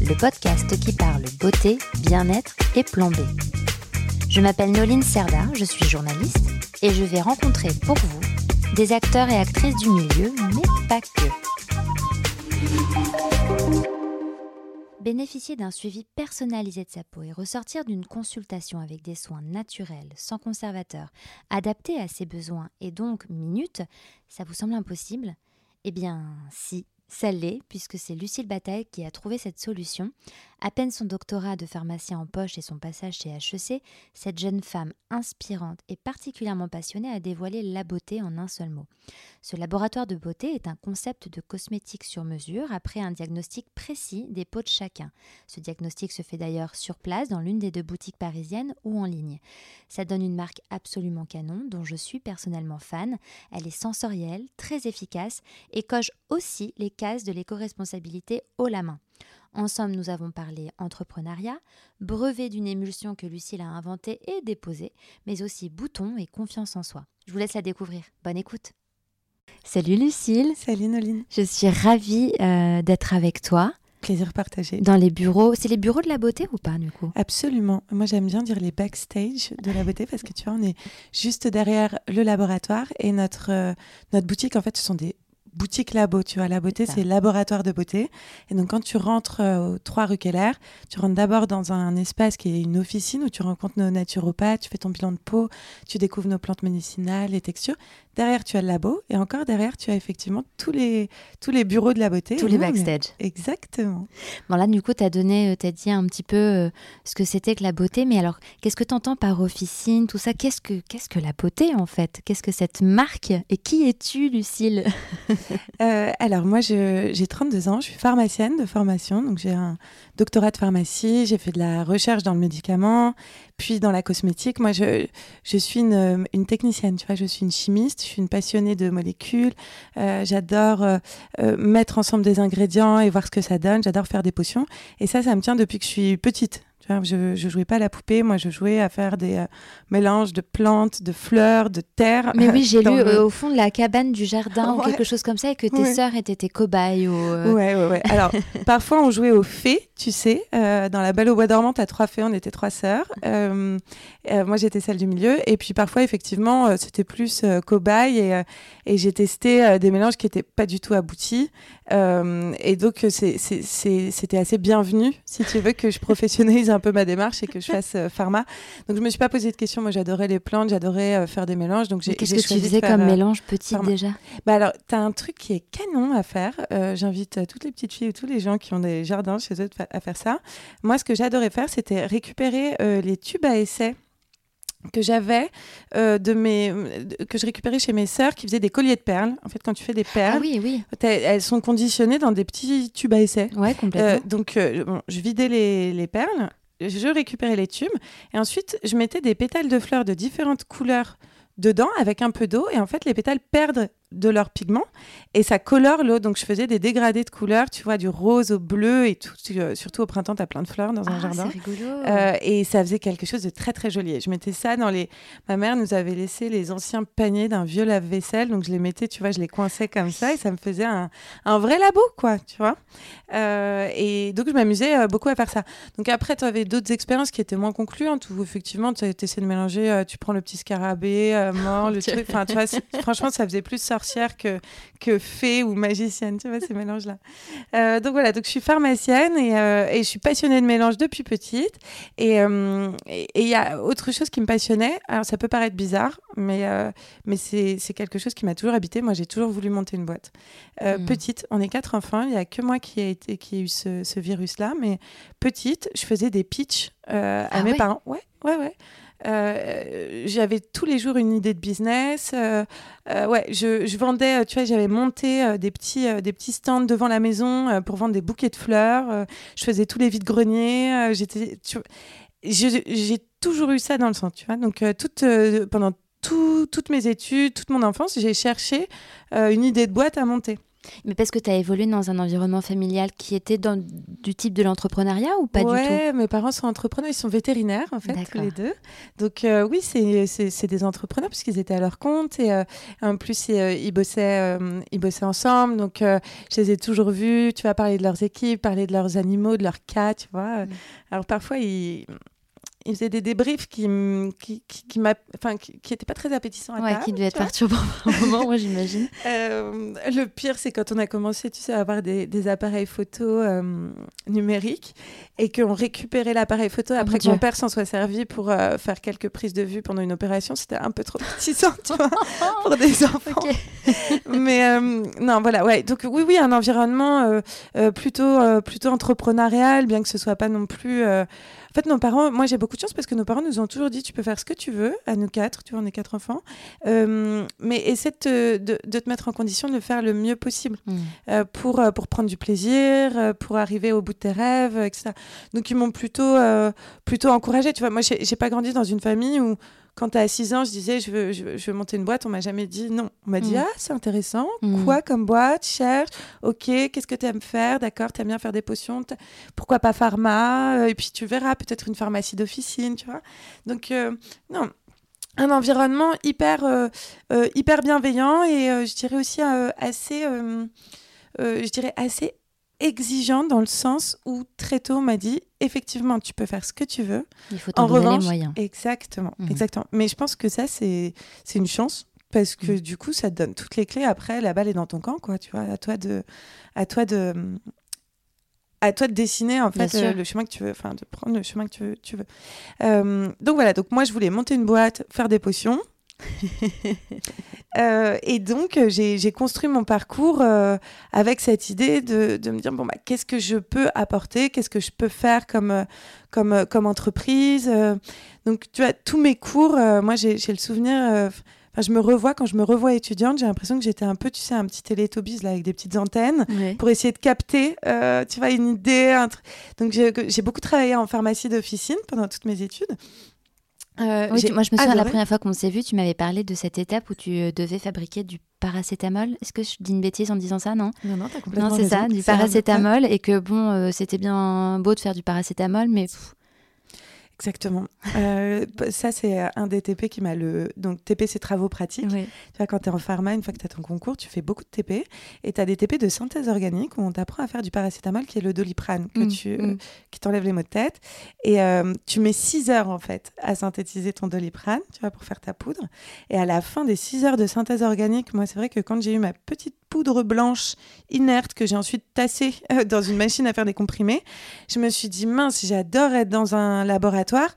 le podcast qui parle beauté, bien-être et plan. Je m'appelle Noline Serda, je suis journaliste et je vais rencontrer pour vous des acteurs et actrices du milieu, mais pas que. Bénéficier d'un suivi personnalisé de sa peau et ressortir d'une consultation avec des soins naturels, sans conservateur, adaptés à ses besoins et donc minutes, ça vous semble impossible? Eh bien, si, ça l'est, puisque c'est Lucille Bataille qui a trouvé cette solution. À peine son doctorat de pharmacien en poche et son passage chez HEC, cette jeune femme inspirante et particulièrement passionnée a dévoilé la beauté en un seul mot. Ce laboratoire de beauté est un concept de cosmétique sur mesure après un diagnostic précis des peaux de chacun. Ce diagnostic se fait d'ailleurs sur place dans l'une des deux boutiques parisiennes ou en ligne. Ça donne une marque absolument canon dont je suis personnellement fan. Elle est sensorielle, très efficace et coche aussi les cases de l'éco-responsabilité haut la main. En somme, nous avons parlé entrepreneuriat, brevet d'une émulsion que Lucille a inventée et déposée, mais aussi boutons et confiance en soi. Je vous laisse la découvrir. Bonne écoute. Salut Lucille. Salut Noline. Je suis ravie euh, d'être avec toi. Plaisir partagé. Dans les bureaux. C'est les bureaux de la beauté ou pas du coup? Absolument. Moi j'aime bien dire les backstage de la beauté parce que tu vois, on est juste derrière le laboratoire et notre, euh, notre boutique, en fait, ce sont des boutique labo, tu vois. La beauté, c'est laboratoire de beauté. Et donc, quand tu rentres euh, au 3 rue Keller, tu rentres d'abord dans un espace qui est une officine où tu rencontres nos naturopathes, tu fais ton bilan de peau, tu découvres nos plantes médicinales, les textures. Derrière, tu as le labo. Et encore derrière, tu as effectivement tous les, tous les bureaux de la beauté. Tous les backstage. Exactement. Bon, là, du coup, tu as donné, euh, tu as dit un petit peu euh, ce que c'était que la beauté. Mais alors, qu'est-ce que tu entends par officine, tout ça? Qu'est-ce que, qu'est-ce que la beauté, en fait? Qu'est-ce que cette marque? Et qui es-tu, Lucille? Euh, alors, moi, j'ai 32 ans, je suis pharmacienne de formation, donc j'ai un doctorat de pharmacie, j'ai fait de la recherche dans le médicament, puis dans la cosmétique. Moi, je, suis une, une, technicienne, tu vois, je suis une chimiste, je suis une passionnée de molécules, euh, j'adore euh, mettre ensemble des ingrédients et voir ce que ça donne, j'adore faire des potions, et ça, ça me tient depuis que je suis petite. Je ne jouais pas à la poupée, moi je jouais à faire des euh, mélanges de plantes, de fleurs, de terre. Mais oui, j'ai lu euh, au fond de la cabane du jardin ou quelque chose comme ça et que tes sœurs étaient tes cobayes. Ou, euh, Ouais, ouais, ouais. Alors, parfois on jouait aux fées, tu sais. dans la Belle au Bois dormant, à trois fées, on était trois sœurs. moi j'étais celle du milieu. Et puis parfois, effectivement, c'était plus cobaye et, et j'ai testé des mélanges qui n'étaient pas du tout aboutis. et donc, c'était assez bienvenu, si tu veux, que je professionnalise un peu ma démarche et que je fasse euh, pharma. Donc je me suis pas posé de questions. Moi, j'adorais les plantes, j'adorais euh, faire des mélanges. Donc j'ai. Qu'est-ce que tu faisais comme euh, mélange petit déjà? Bah alors, tu as un truc qui est canon à faire. J'invite toutes les petites filles ou tous les gens qui ont des jardins chez eux à faire ça. Moi, ce que j'adorais faire, c'était récupérer les tubes à essai que j'avais de mes que je récupérais chez mes sœurs qui faisaient des colliers de perles. En fait, quand tu fais des perles, ah oui, oui. elles sont conditionnées dans des petits tubes à essai. Ouais, complètement. donc, bon, je vidais les, les perles, je récupérais les tubes et ensuite je mettais des pétales de fleurs de différentes couleurs dedans avec un peu d'eau et en fait les pétales perdent de leurs pigments et ça colore l'eau. Donc je faisais des dégradés de couleurs, tu vois, du rose au bleu et tout. Euh, surtout au printemps, tu as plein de fleurs dans un ah, jardin. Rigolo. Euh, et ça faisait quelque chose de très très joli. je mettais ça dans les. Ma mère nous avait laissé les anciens paniers d'un vieux lave-vaisselle, donc je les mettais, tu vois, je les coinçais comme ça et ça me faisait un, un vrai labo, quoi, tu vois. Euh, et donc je m'amusais beaucoup à faire ça. Donc après, tu avais d'autres expériences qui étaient moins concluantes où effectivement tu essayé de mélanger, tu prends le petit scarabée mort, le truc. Enfin, tu vois, franchement, ça faisait plus sortir que, que fée ou magicienne, tu vois, ces mélanges-là. Euh, donc voilà, donc je suis pharmacienne et, euh, et, je suis passionnée de mélange depuis petite. Euh, et il y a autre chose qui me passionnait. Alors ça peut paraître bizarre, mais, mais c'est quelque chose qui m'a toujours habité. Moi, j'ai toujours voulu monter une boîte. Hmm. Petite, on est quatre enfants, il n'y a que moi qui a, été, qui a eu ce, ce virus-là, mais petite, je faisais des pitchs à ah mes parents. Ouais, ouais, ouais. Euh, j'avais tous les jours une idée de business. Euh, euh, ouais, je, vendais, tu vois, j'avais monté des, petits, des petits stands devant la maison pour vendre des bouquets de fleurs. je faisais tous les vides-greniers. J'ai toujours eu ça dans le sang, tu vois. Donc, pendant toutes mes études, toute mon enfance, j'ai cherché une idée de boîte à monter. Mais parce que tu as évolué dans un environnement familial qui était dans, du type de l'entrepreneuriat ou pas du tout? Ouais, mes parents sont entrepreneurs, ils sont vétérinaires en fait, tous les deux. Donc euh, oui, c'est des entrepreneurs puisqu'ils étaient à leur compte et euh, en plus ils, euh, bossaient, ils bossaient ensemble. Donc je les ai toujours vus, tu vas parler de leurs équipes, parler de leurs animaux, de leurs cas, tu vois. Mm. Alors parfois ils il faisait des débriefs qui qui qui, qui enfin qui, qui pas très appétissants à ouais, qui devaient être perturbants un moment moi j'imagine. Euh, le pire c'est quand on a commencé tu sais à avoir des, des appareils photo euh, numériques et qu'on récupérait l'appareil photo oh après que mon père s'en soit servi pour euh, faire quelques prises de vue pendant une opération c'était un peu trop appétissant tu vois pour des enfants. Mais non voilà ouais donc oui oui un environnement plutôt plutôt entrepreneurial bien que ce soit pas non plus en fait, nos parents, moi j'ai beaucoup de chance parce que nos parents nous ont toujours dit tu peux faire ce que tu veux, à nous quatre, tu vois, on est quatre enfants, euh, mais essaie de, de, te mettre en condition de le faire le mieux possible mmh. euh, pour, euh, pour prendre du plaisir, pour arriver au bout de tes rêves, etc. Donc ils m'ont plutôt, plutôt encouragé, tu vois. Moi, j'ai pas grandi dans une famille où quand tu as 6 ans, je disais, je veux, je veux, monter une boîte, on m'a jamais dit non. On m'a dit, mm. ah, c'est intéressant. Mm. Quoi comme boîte Cherche. Ok, qu'est-ce que tu aimes faire? D'accord, tu aimes bien faire des potions. Pourquoi pas pharma? Euh, Et puis tu verras, peut-être une pharmacie d'officine, tu vois. Donc, euh, non. Un environnement hyper, euh, hyper bienveillant et je dirais aussi assez, je dirais assez exigeant dans le sens où très tôt on m'a dit effectivement tu peux faire ce que tu veux. Il faut t'en donner les moyens. Exactement, mhm. exactement. Mais je pense que ça c'est c'est une chance parce que mhm. du coup ça te donne toutes les clés. Après la balle est dans ton camp quoi. Tu vois, à toi de à toi de à toi de dessiner en fait euh, le chemin que tu veux, enfin de prendre le chemin que tu veux. Tu veux. Euh, donc voilà, donc moi je voulais monter une boîte, faire des potions. Euh, et donc, euh, j'ai construit mon parcours euh, avec cette idée de, de me dire bon, bah, qu'est-ce que je peux apporter, qu'est-ce que je peux faire comme, comme, comme entreprise? donc, tu vois, tous mes cours, moi, j'ai le souvenir. je me revois quand je me revois étudiante, j'ai l'impression que j'étais un peu, tu sais, un petit télétobis là avec des petites antennes pour essayer de capter, tu vois, une idée. Un donc j'ai beaucoup travaillé en pharmacie d'officine pendant toutes mes études. Euh, oui, moi je me souviens la première fois qu'on s'est vu, tu m'avais parlé de cette étape où tu euh, devais fabriquer du paracétamol. Est-ce que je dis une bêtise en disant ça, non? Non, non, t'as complètement Non, c'est ça, du paracétamol, et que bon, euh, c'était bien beau de faire du paracétamol, mais Exactement. Euh, ça, c'est un des TP qui m'a le. Donc, TP, c'est travaux pratiques. Tu vois, quand tu es en pharma, une fois que tu as ton concours, tu fais beaucoup de TP. Et tu as des TP de synthèse organique où on t'apprend à faire du paracétamol qui est le doliprane, que mm, tu, mm. qui t'enlève les maux de tête. Et euh, tu mets 6 heures, en fait, à synthétiser ton doliprane, tu vois, pour faire ta poudre. Et à la fin des 6 heures de synthèse organique, moi, c'est vrai que quand j'ai eu ma petite poudre blanche inerte que j'ai ensuite tassée euh, dans une machine à faire des comprimés. Je me suis dit, mince, j'adore être dans un laboratoire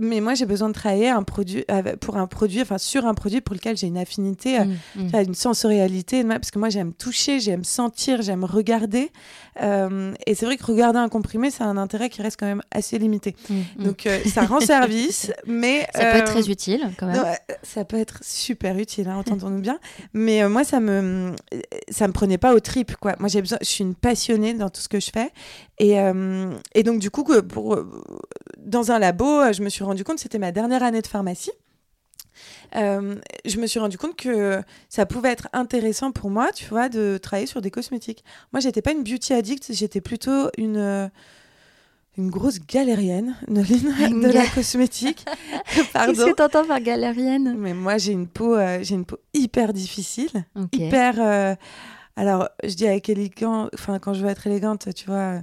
mais moi j'ai besoin de travailler un produit pour un produit enfin sur un produit pour lequel j'ai une affinité euh, mmh, mmh. une sensorialité parce que moi j'aime toucher j'aime sentir j'aime regarder euh, et c'est vrai que regarder un comprimé c'est un intérêt qui reste quand même assez limité. Mmh, donc euh, ça rend service mais ça peut être très utile quand même. ça peut être super utile hein, entendons-nous bien. Mais moi ça me ça me prenait pas au trip quoi. Moi j'ai besoin je suis une passionnée dans tout ce que je fais et, et donc du coup pour dans un labo je me suis rendu compte, c'était ma dernière année de pharmacie. Euh, je me suis rendu compte que ça pouvait être intéressant pour moi, tu vois, de travailler sur des cosmétiques. Moi, j'étais pas une beauty addict, j'étais plutôt une euh, une grosse galérienne de la cosmétique. Qu'est-ce que tu entends par galérienne? Mais moi, j'ai une peau, euh, j'ai une peau hyper difficile, hyper. alors, je dis avec élégant, enfin, quand je veux être élégante, tu vois,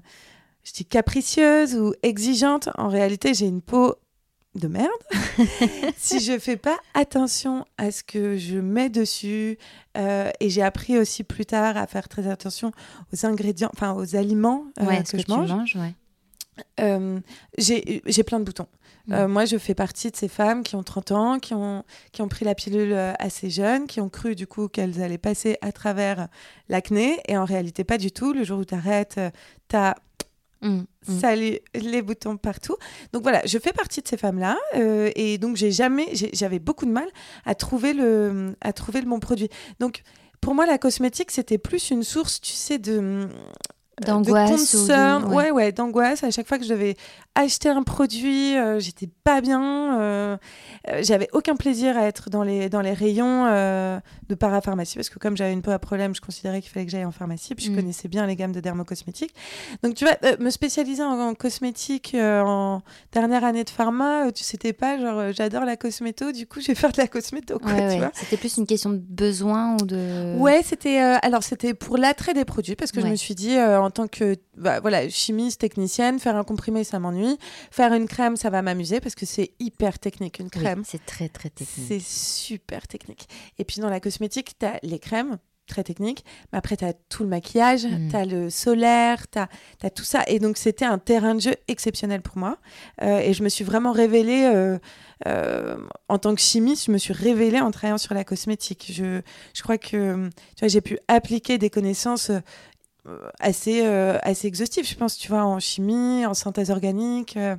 je dis capricieuse ou exigeante. En réalité, j'ai une peau de merde. Si je fais pas attention à ce que je mets dessus euh, et j'ai appris aussi plus tard à faire très attention aux ingrédients enfin aux aliments euh, que, je mange euh, j'ai plein de boutons. Mm. moi je fais partie de ces femmes qui ont 30 ans qui ont, qui ont pris la pilule assez jeune qui ont cru du coup qu'elles allaient passer à travers l'acné et en réalité pas du tout. Le jour où tu arrêtes tu as Mm, mm. ça les, boutons partout. Donc voilà, je fais partie de ces femmes-là euh, et donc j'ai jamais, j'avais beaucoup de mal à trouver le, à trouver le bon produit. Donc pour moi, la cosmétique c'était plus une source, tu sais, de D'angoisse de ou ouais. ouais, d'angoisse. À chaque fois que je devais acheter un produit, euh, j'étais pas bien. euh, euh, j'avais aucun plaisir à être dans les, dans les rayons euh, de parapharmacie parce que comme j'avais une peau à problème, je considérais qu'il fallait que j'aille en pharmacie. Puis je Mm. connaissais bien les gammes de dermocosmétiques. Donc tu vois, euh, me spécialiser en, en cosmétique euh, en dernière année de pharma, euh, tu c'était pas genre euh, j'adore la cosméto, du coup je vais faire de la cosméto. Quoi, Ouais, tu ouais. vois C'était plus une question de besoin ou de. Ouais, c'était euh, alors c'était pour l'attrait des produits parce que je me suis dit euh, en tant que bah, voilà chimiste technicienne, faire un comprimé ça m'ennuie, faire une crème ça va m'amuser parce que c'est hyper technique une Oui, crème, c'est très très technique. c'est super technique. Et puis dans la cosmétique, tu as les crèmes très techniques, mais après tu as tout le maquillage, Mm. tu as le solaire, tu as, tout ça et donc c'était un terrain de jeu exceptionnel pour moi Euh, et je me suis vraiment révélée euh, euh, en tant que chimiste, je me suis révélée en travaillant sur la cosmétique. Je, je crois que tu vois, j'ai pu appliquer des connaissances assez, euh, assez exhaustives, je pense, tu vois, en chimie, en synthèse organique, euh,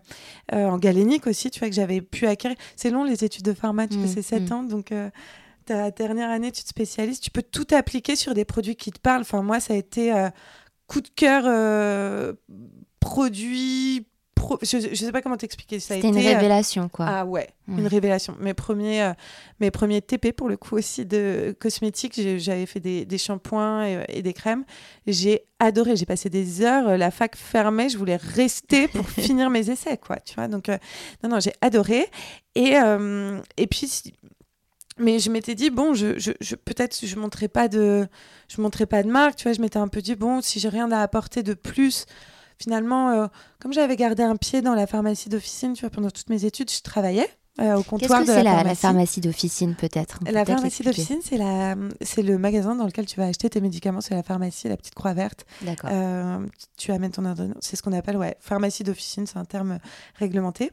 euh, en galénique aussi, tu vois, que j'avais pu acquérir. C'est long, les études de pharma, tu Mm, fais, c'est 7 mm. ans, donc euh, ta dernière année, tu te spécialises, tu peux tout appliquer sur des produits qui te parlent. Enfin, moi, ça a été euh, coup de cœur, euh, produit, pro- je, je sais pas comment t'expliquer. Ça C'était une euh, révélation, quoi. ah ouais, Ouais. une révélation. Mes premiers, euh, mes premiers TP pour le coup aussi de cosmétiques, j'avais fait des, des shampoings et, et des crèmes. J'ai adoré. J'ai passé des heures. euh, La fac fermée, je voulais rester pour finir mes essais, quoi. Tu vois. Donc euh, non, non, j'ai adoré. Et euh, et puis. si- Mais je m'étais dit bon, je, je, je- peut-être je montrais pas de, je montrais pas de marque, tu vois. Je m'étais un peu dit bon, si j'ai rien à apporter de plus, finalement, euh, comme j'avais gardé un pied dans la pharmacie d'officine, tu vois, pendant toutes mes études, je travaillais euh, au Qu'est-ce comptoir que de c'est la, pharmacie. pharmacie d'officine, peut-être? La pharmacie d'officine, c'est la, c'est le magasin dans lequel tu vas acheter tes médicaments. C'est la pharmacie, la petite croix verte. D'accord. Euh, tu amènes ton ordonnance. C'est ce qu'on appelle, ouais, pharmacie d'officine, c'est un terme réglementé.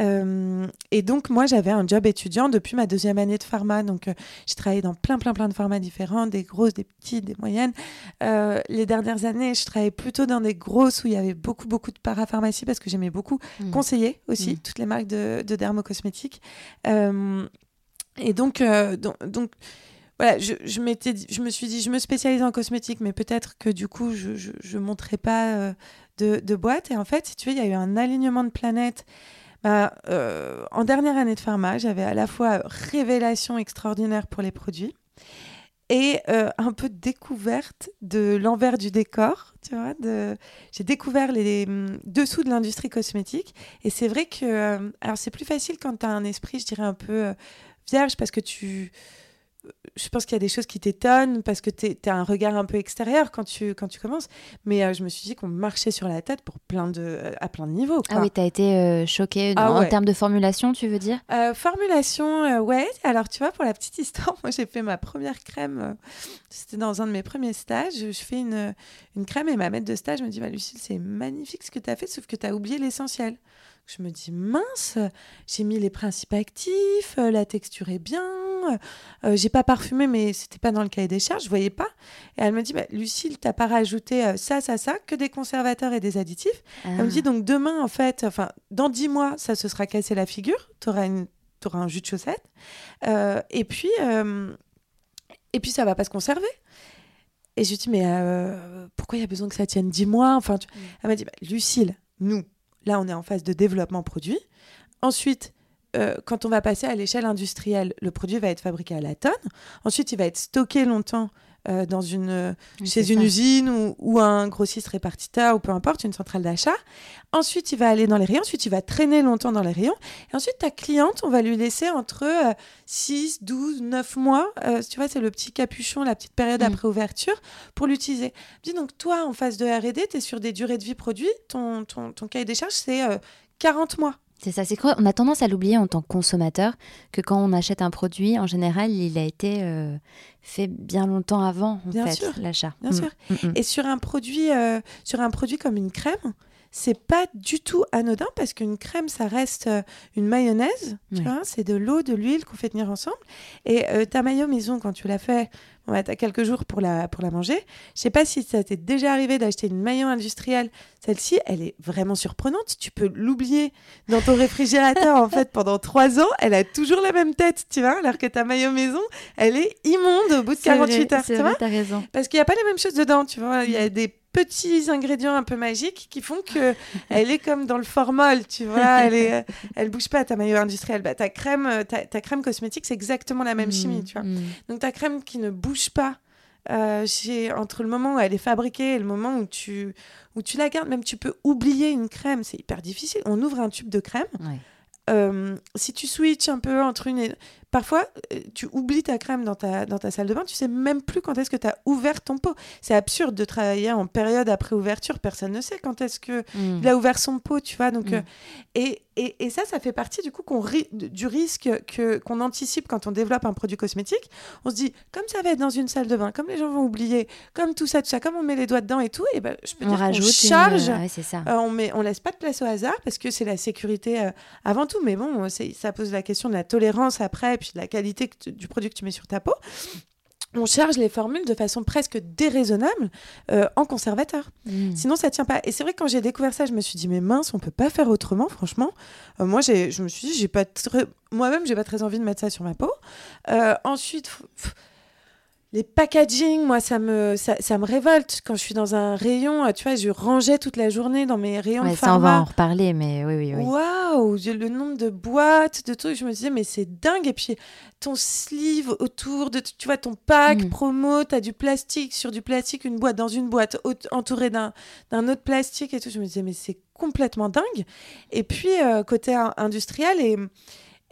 Euh, et donc, moi, j'avais un job étudiant depuis ma deuxième année de pharma. Donc, euh, j'ai travaillé dans plein, plein, plein de pharma différents, des grosses, des petites, des moyennes. Euh, les dernières années, je travaillais plutôt dans des grosses où il y avait beaucoup, beaucoup de parapharmacie parce que j'aimais beaucoup Mm. conseiller aussi Mm. toutes les marques de, de dermocosmétiques. Euh, et donc, donc, donc, voilà, je, je, m'étais je me suis dit, je me spécialise en cosmétique, mais peut-être que du coup, je ne montrerai pas de, de boîte. Et en fait, si tu veux, il y a eu un alignement de planètes. Bah, euh, en dernière année de pharma, j'avais à la fois révélation extraordinaire pour les produits et euh, un peu découverte de l'envers du décor, tu vois. J'ai découvert les hum, dessous de l'industrie cosmétique. Et c'est vrai que... euh, alors, c'est plus facile quand tu as un esprit, je dirais, un peu vierge, parce que tu... Je pense qu'il y a des choses qui t'étonnent, parce que tu as un regard un peu extérieur quand tu, quand tu commences. Mais euh, je me suis dit qu'on marchait sur la tête pour plein de, à plein de niveaux. Ah oui, t'as été euh, choquée Ah en ouais. termes de formulation, tu veux dire? Euh, formulation, euh, ouais. Alors, tu vois, pour la petite histoire, moi, j'ai fait ma première crème. euh, C'était dans un de mes premiers stages. Je, je fais une, une crème et ma maître de stage me dit bah, Lucille, c'est magnifique ce que tu as fait, sauf que tu as oublié l'essentiel. Je me dis mince, j'ai mis les principes actifs, euh, la texture est bien, euh, j'ai pas parfumé, mais c'était pas dans le cahier des charges, je voyais pas. Et elle me dit bah, Lucille, t'as pas rajouté euh, ça, ça, ça, que des conservateurs et des additifs. Elle me Ah. dit donc demain, en fait, enfin, dans dix mois, ça se sera cassé la figure. Tu auras, un jus de chaussette. Euh, et, puis, euh, et puis, ça va pas se conserver. Et je lui dis, mais euh, pourquoi il y a besoin que ça tienne dix mois? Enfin, tu- Elle m'a dit, bah, Lucille, nous, là, on est en phase de développement produit. Ensuite, euh, quand on va passer à l'échelle industrielle, le produit va être fabriqué à la tonne. Ensuite, il va être stocké longtemps euh, dans une, euh, Oui, chez une ça. usine ou, ou un grossiste répartiteur ou peu importe, une centrale d'achat. Ensuite, il va aller dans les rayons. Ensuite, il va traîner longtemps dans les rayons. Et ensuite, ta cliente, on va lui laisser entre euh, 6, 12, 9 mois. euh, tu vois, c'est le petit capuchon, la petite période Mm. après ouverture pour l'utiliser. Dis donc, toi, en phase de R&D, tu es sur des durées de vie produits. Ton, ton, ton cahier des charges, c'est euh, 40 mois. C'est ça, c'est a tendance à l'oublier en tant que consommateur, que quand on achète un produit, en général, il a été euh, fait bien longtemps avant, en Bien fait, sûr, l'achat. bien Mm, sûr. mm, mm. Et sur un produit, euh, sur un produit comme une crème, c'est pas du tout anodin parce qu'une crème, ça reste euh, une mayonnaise, tu Oui. vois, c'est de l'eau, de l'huile qu'on fait tenir ensemble. Et euh, ta mayo maison, quand tu l'as fait, bah, tu as quelques jours pour la, pour la manger. Je sais pas si ça t'est déjà arrivé d'acheter une maillot industrielle. Celle-ci, elle est vraiment surprenante. Tu peux l'oublier dans ton réfrigérateur, en fait, pendant trois ans. Elle a toujours la même tête, tu vois, alors que ta maillot maison, elle est immonde au bout de 48 heures, tu vois. t'as raison. Parce qu'il n'y a pas les mêmes choses dedans, tu vois. Il y a des petits ingrédients un peu magiques qui font que elle est comme dans le formol, tu vois. Elle est, elle bouge pas ta maillot industrielle. Bah, ta crème, euh, ta, ta crème cosmétique, c'est exactement la même Mm, chimie, tu vois. mm. Donc ta crème qui ne bouge pas euh, chez- entre le moment où elle est fabriquée et le moment où tu, où tu la gardes, même tu peux oublier une crème, c'est hyper difficile. On ouvre un tube de crème. Ouais. euh, si tu switches un peu entre une. Parfois, euh, tu oublies ta crème dans ta, dans ta salle de bain, tu sais même plus quand est-ce que tu as ouvert ton pot. C'est absurde de travailler en période après ouverture, personne ne sait quand est-ce que Mm. il a ouvert son pot, tu vois. Donc, Mm. euh, et, et, et ça, ça fait partie du coup qu'on ri- du risque que qu'on anticipe quand on développe un produit cosmétique. On se dit, comme ça va être dans une salle de bain, comme les gens vont oublier, comme tout ça, tout ça, comme on met les doigts dedans et tout, et ben, je peux On dire rajoute charge. ouais, ça. euh, on met, on laisse pas de place au hasard parce que c'est la sécurité euh, avant tout. Mais bon, ça pose la question de la tolérance après, puis de la qualité que tu- du produit que tu mets sur ta peau. On charge les formules de façon presque déraisonnable euh, en conservateur. Mm. Sinon, ça tient pas. Et c'est vrai que quand j'ai découvert ça, je me suis dit, mais mince, on peut pas faire autrement, franchement. Euh, moi, je me suis dit, j'ai pas très- moi-même, j'ai pas très envie de mettre ça sur ma peau. Euh, ensuite, pff, les packaging, moi, ça me, ça, ça me révolte. Quand je suis dans un rayon, euh, tu vois, je rangeais toute la journée dans mes rayons Ouais, de ça, on va en pharma. reparler, mais oui, oui, oui. Waouh, le nombre de boîtes, de trucs, je me disais, mais c'est dingue. Et puis, ton sleeve autour de, tu vois, ton pack Mm. promo, t'as du plastique sur du plastique, une boîte dans une boîte entourée d'un d'un autre plastique et tout. Je me disais, mais c'est complètement dingue. Et puis, euh, côté in- industriel, et,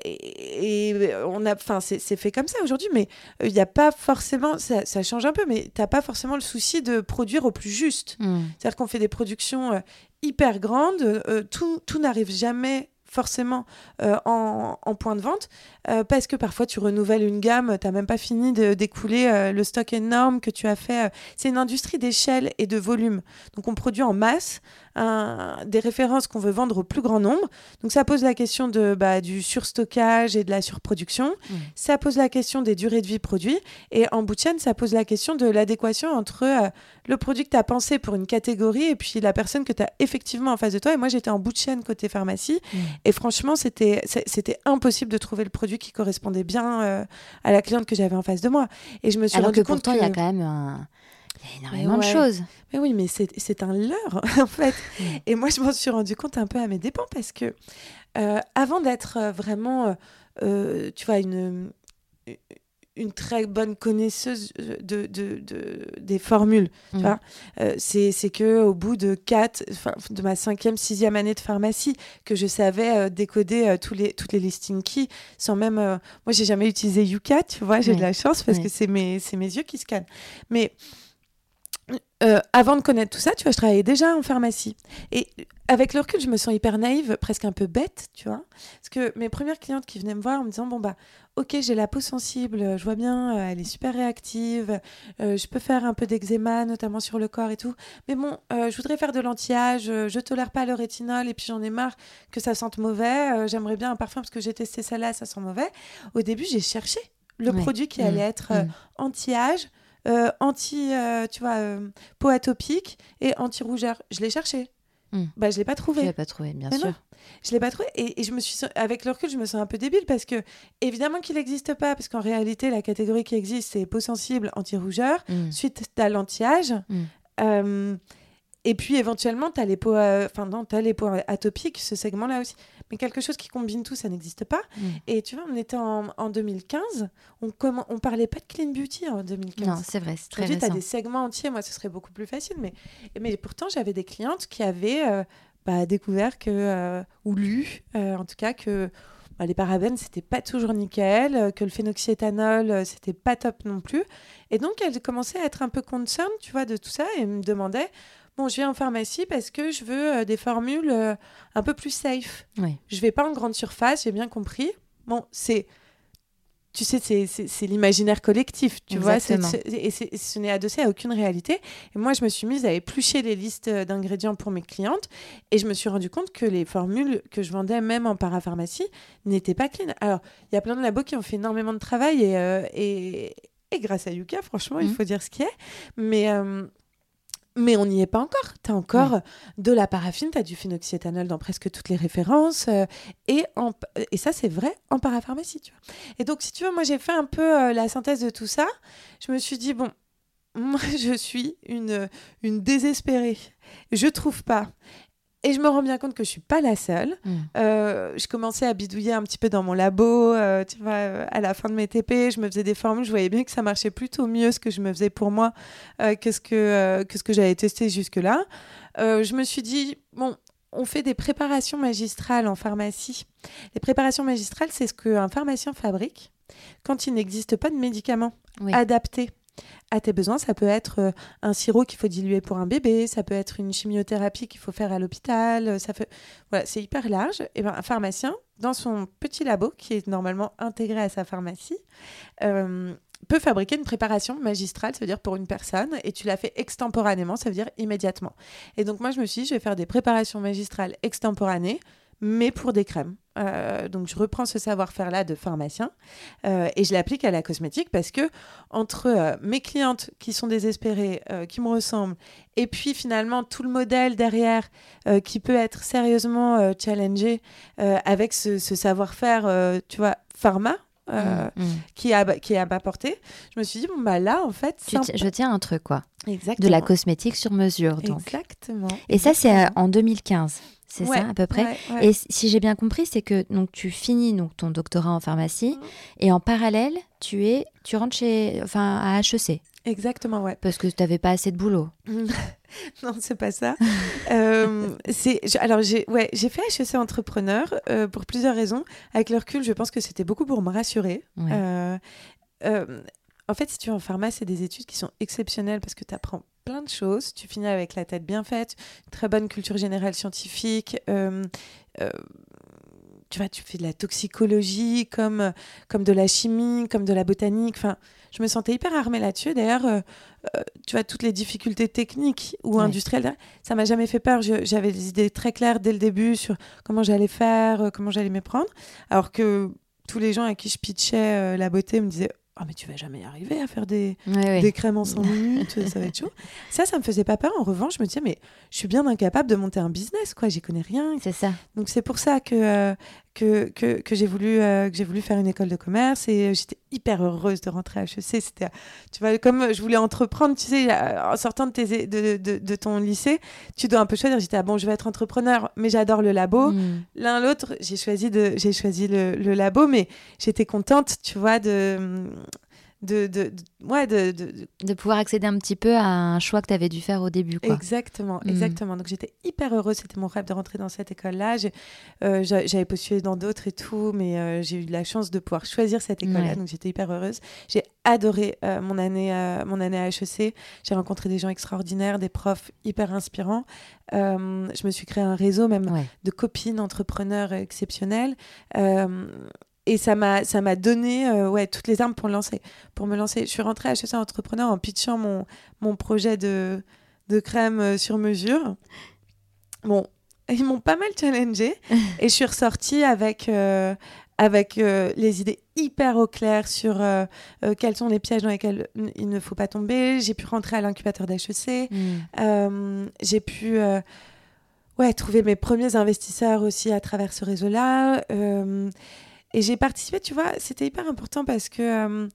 et, et on a, enfin, c'est fait comme ça aujourd'hui, mais euh, il n'y a pas forcément, ça, ça change un peu, mais t'as pas forcément le souci de produire au plus juste. Mm. C'est-à-dire qu'on fait des productions euh, hyper grandes, euh, tout, tout n'arrive jamais forcément euh, en, en point de vente, euh, parce que parfois tu renouvelles une gamme, tu n'as même pas fini de- d'écouler euh, le stock énorme que tu as fait. C'est une industrie d'échelle et de volume. Donc on produit en masse un- des références qu'on veut vendre au plus grand nombre. Donc ça pose la question de, bah, du surstockage et de la surproduction. Ça pose la question des durées de vie produits. Et en bout de chaîne, ça pose la question de l'adéquation entre euh, le produit que tu as pensé pour une catégorie et puis la personne que tu as effectivement en face de toi. Et moi, j'étais en bout de chaîne côté pharmacie. Et franchement, c'était impossible de trouver le produit qui correspondait bien euh, à la cliente que j'avais en face de moi. Et je me suis Alors rendu que compte pourtant, il y a que- quand même un... il y a énormément de choses. mais oui, mais c'est un leurre, en fait. Et moi, je m'en suis rendu compte un peu à mes dépens parce que euh, avant d'être euh, vraiment, euh, tu vois, une, une très bonne connaisseuse de, de, de- des formules, tu Mm. vois, euh, c'est que au bout de quatre, de ma cinquième, sixième année de pharmacie, que je savais décoder tous les, toutes les listing keys sans même. moi, j'ai jamais utilisé Yuka, tu vois, j'ai de la chance parce que c'est mes, mes yeux qui scannent. Mais euh, avant de connaître tout ça, tu vois, je travaillais déjà en pharmacie. Et avec le recul, je me sens hyper naïve, presque un peu bête, tu vois. Parce que mes premières clientes qui venaient me voir en me disant, bon, bah, ok, j'ai la peau sensible, je vois bien, euh, elle est super réactive, euh, je peux faire un peu d'eczéma, notamment sur le corps et tout. Mais bon, je voudrais faire de l'anti-âge, je tolère pas le rétinol et puis j'en ai marre que ça sente mauvais. J'aimerais bien un parfum parce que j'ai testé celle-là, ça sent mauvais. Au début, j'ai cherché le Ouais. produit qui allait être euh, Mm. anti-âge, euh, anti, euh, tu vois, euh, peau atopique et anti-rougeur. Je l'ai cherché. Mm. Bah, je l'ai pas trouvé. l'as pas trouvé, bien Mais sûr. non. Je l'ai pas trouvé et, et je me suis avec le recul je me sens un peu débile parce que évidemment qu'il n'existe pas parce qu'en réalité la catégorie qui existe c'est peau sensible anti-rougeur Mm. ensuite tu as l'anti-âge Mm. euh, et puis éventuellement tu as les peaux enfin non tu les peaux atopiques ce segment là aussi mais quelque chose qui combine tout ça n'existe pas Mm. et tu vois on était en, en 2015 on commen- on parlait pas de clean beauty en 2015 Non, c'est vrai, c'est très Aujourd'hui, tu as des segments entiers. Moi, ce serait beaucoup plus facile. Mais, mais pourtant, j'avais des clientes qui avaient euh, bah, découvert que, euh, ou lu, euh, en tout cas, que bah, les parabènes, c'était pas toujours nickel, que le phénoxyéthanol, c'était pas top non plus. Et donc, elles commençaient à être un peu concerned, tu vois, de tout ça et me demandaient Bon, je viens en pharmacie parce que je veux euh, des formules euh, un peu plus safe. Oui. Je vais pas en grande surface, j'ai bien compris. Bon, c'est tu sais, c'est- l'imaginaire collectif, tu vois. Exactement. Et ce n'est adossé à aucune réalité. Et moi, je me suis mise à éplucher les listes d'ingrédients pour mes clientes. Et je me suis rendu compte que les formules que je vendais, même en parapharmacie, n'étaient pas clean. Alors, il y a plein de labos qui ont fait énormément de travail. Et, euh, et, et grâce à Yuka, franchement, il Mhm. faut dire ce qui est. Mais. euh, mais on n'y est pas encore. Tu as encore de la paraffine, tu as du phénoxyéthanol dans presque toutes les références. euh, et, en, et ça, c'est vrai en parapharmacie. Tu vois. Et donc, si tu veux, moi, j'ai fait un peu euh, la synthèse de tout ça. Je me suis dit, bon, moi, je suis une, une désespérée. Je trouve pas. Et je me rends bien compte que je suis pas la seule. Mm. Euh, je commençais à bidouiller un petit peu dans mon labo. euh, tu vois, euh, à la fin de mes TP, je me faisais des formules. Je voyais bien que ça marchait plutôt mieux ce que je me faisais pour moi que ce que, que, ce que j'avais testé jusque-là. Je me suis dit, bon, on fait des préparations magistrales en pharmacie. Les préparations magistrales, c'est ce qu'un pharmacien fabrique quand il n'existe pas de médicaments Oui. adaptés à tes besoins. Ça peut être euh, un sirop qu'il faut diluer pour un bébé, ça peut être une chimiothérapie qu'il faut faire à l'hôpital. euh, Ça fait... voilà, c'est hyper large. Et ben, un pharmacien, dans son petit labo, qui est normalement intégré à sa pharmacie, euh, peut fabriquer une préparation magistrale, ça veut dire pour une personne, et tu la fais extemporanément, ça veut dire immédiatement. Et donc moi, je me suis dit, je vais faire des préparations magistrales extemporanées, mais pour des crèmes. Euh, donc je reprends ce savoir-faire-là de pharmacien euh, et je l'applique à la cosmétique parce que entre euh, mes clientes qui sont désespérées, qui me ressemblent, et puis finalement tout le modèle derrière qui peut être sérieusement challengé avec ce, ce savoir-faire, tu vois, pharma. euh, Mm, mm. qui, à, qui ma portée, je me suis dit, bon, bah là, en fait, je tiens un truc, quoi. Exactement. De la cosmétique sur mesure, donc. Exactement. Et ça, c'est en 2015, c'est Ouais, ça, à peu près ouais, ouais. Et si j'ai bien compris, c'est que donc tu finis donc ton doctorat en pharmacie Mhm. et en parallèle, tu es tu rentres chez enfin à HEC Exactement, ouais. parce que tu n'avais pas assez de boulot. non, c'est pas ça. Euh, c'est, alors, j'ai, ouais, j'ai fait HEC entrepreneur euh, pour plusieurs raisons. Avec le recul, je pense que c'était beaucoup pour me rassurer. Euh, euh, en fait, si tu es en pharma, c'est des études qui sont exceptionnelles parce que tu apprends plein de choses. Tu finis avec la tête bien faite, une très bonne culture générale scientifique. euh, euh, tu vois, tu fais de la toxicologie, comme, comme de la chimie, comme de la botanique. Enfin, je me sentais hyper armée là-dessus. D'ailleurs, euh, tu vois, toutes les difficultés techniques ou Ouais. industrielles, ça m'a jamais fait peur. J'avais des idées très claires dès le début sur comment j'allais faire, comment j'allais m'y prendre. Alors que tous les gens à qui je pitchais la beauté me disaient Oh, mais tu vas jamais y arriver à faire des, des crèmes en 100 minutes, ça va être chaud. Ça, ça me faisait pas peur. En revanche, je me disais, mais je suis bien incapable de monter un business, quoi. J'y connais rien. C'est ça. Donc, c'est pour ça que, euh, que, que, que j'ai voulu, euh, que j'ai voulu faire une école de commerce et euh, j'étais hyper heureuse de rentrer à HEC. C'était, euh, tu vois, comme je voulais entreprendre, tu sais, euh, en sortant de, tes, de, de, de ton lycée, tu dois un peu choisir. J'étais, ah bon, je vais être entrepreneur, mais j'adore le labo. Mm. L'un l'autre, j'ai choisi, de, j'ai choisi le, le labo, mais j'étais contente, tu vois, de. De, de, de- ouais, de, de- de- pouvoir accéder un petit peu à un choix que tu avais dû faire au début quoi. Exactement, Mm. exactement. Donc j'étais hyper heureuse, c'était mon rêve de rentrer dans cette école-là. Euh, j'a- J'avais postulé dans d'autres et tout, mais euh, j'ai eu la chance de pouvoir choisir cette école-là, Ouais. donc j'étais hyper heureuse. J'ai adoré euh, mon, année, mon année à HEC. J'ai rencontré des gens extraordinaires, des profs hyper inspirants. Je me suis créé un réseau même Ouais. de copines entrepreneurs exceptionnelles. Et ça m'a, ça m'a donné euh, ouais, toutes les armes pour, lancer, pour me lancer. Je suis rentrée à HEC Entrepreneur en pitchant mon, mon projet de, de crème euh, sur mesure. Bon, ils m'ont pas mal challengé et je suis ressortie avec, euh, avec euh, les idées hyper au clair sur euh, quels sont les pièges dans lesquels il ne faut pas tomber. J'ai pu rentrer à l'incubateur d'HEC. Mm. Euh, j'ai pu ouais, trouver mes premiers investisseurs aussi à travers ce réseau-là. Et j'ai participé, tu vois, c'était hyper important parce que euh,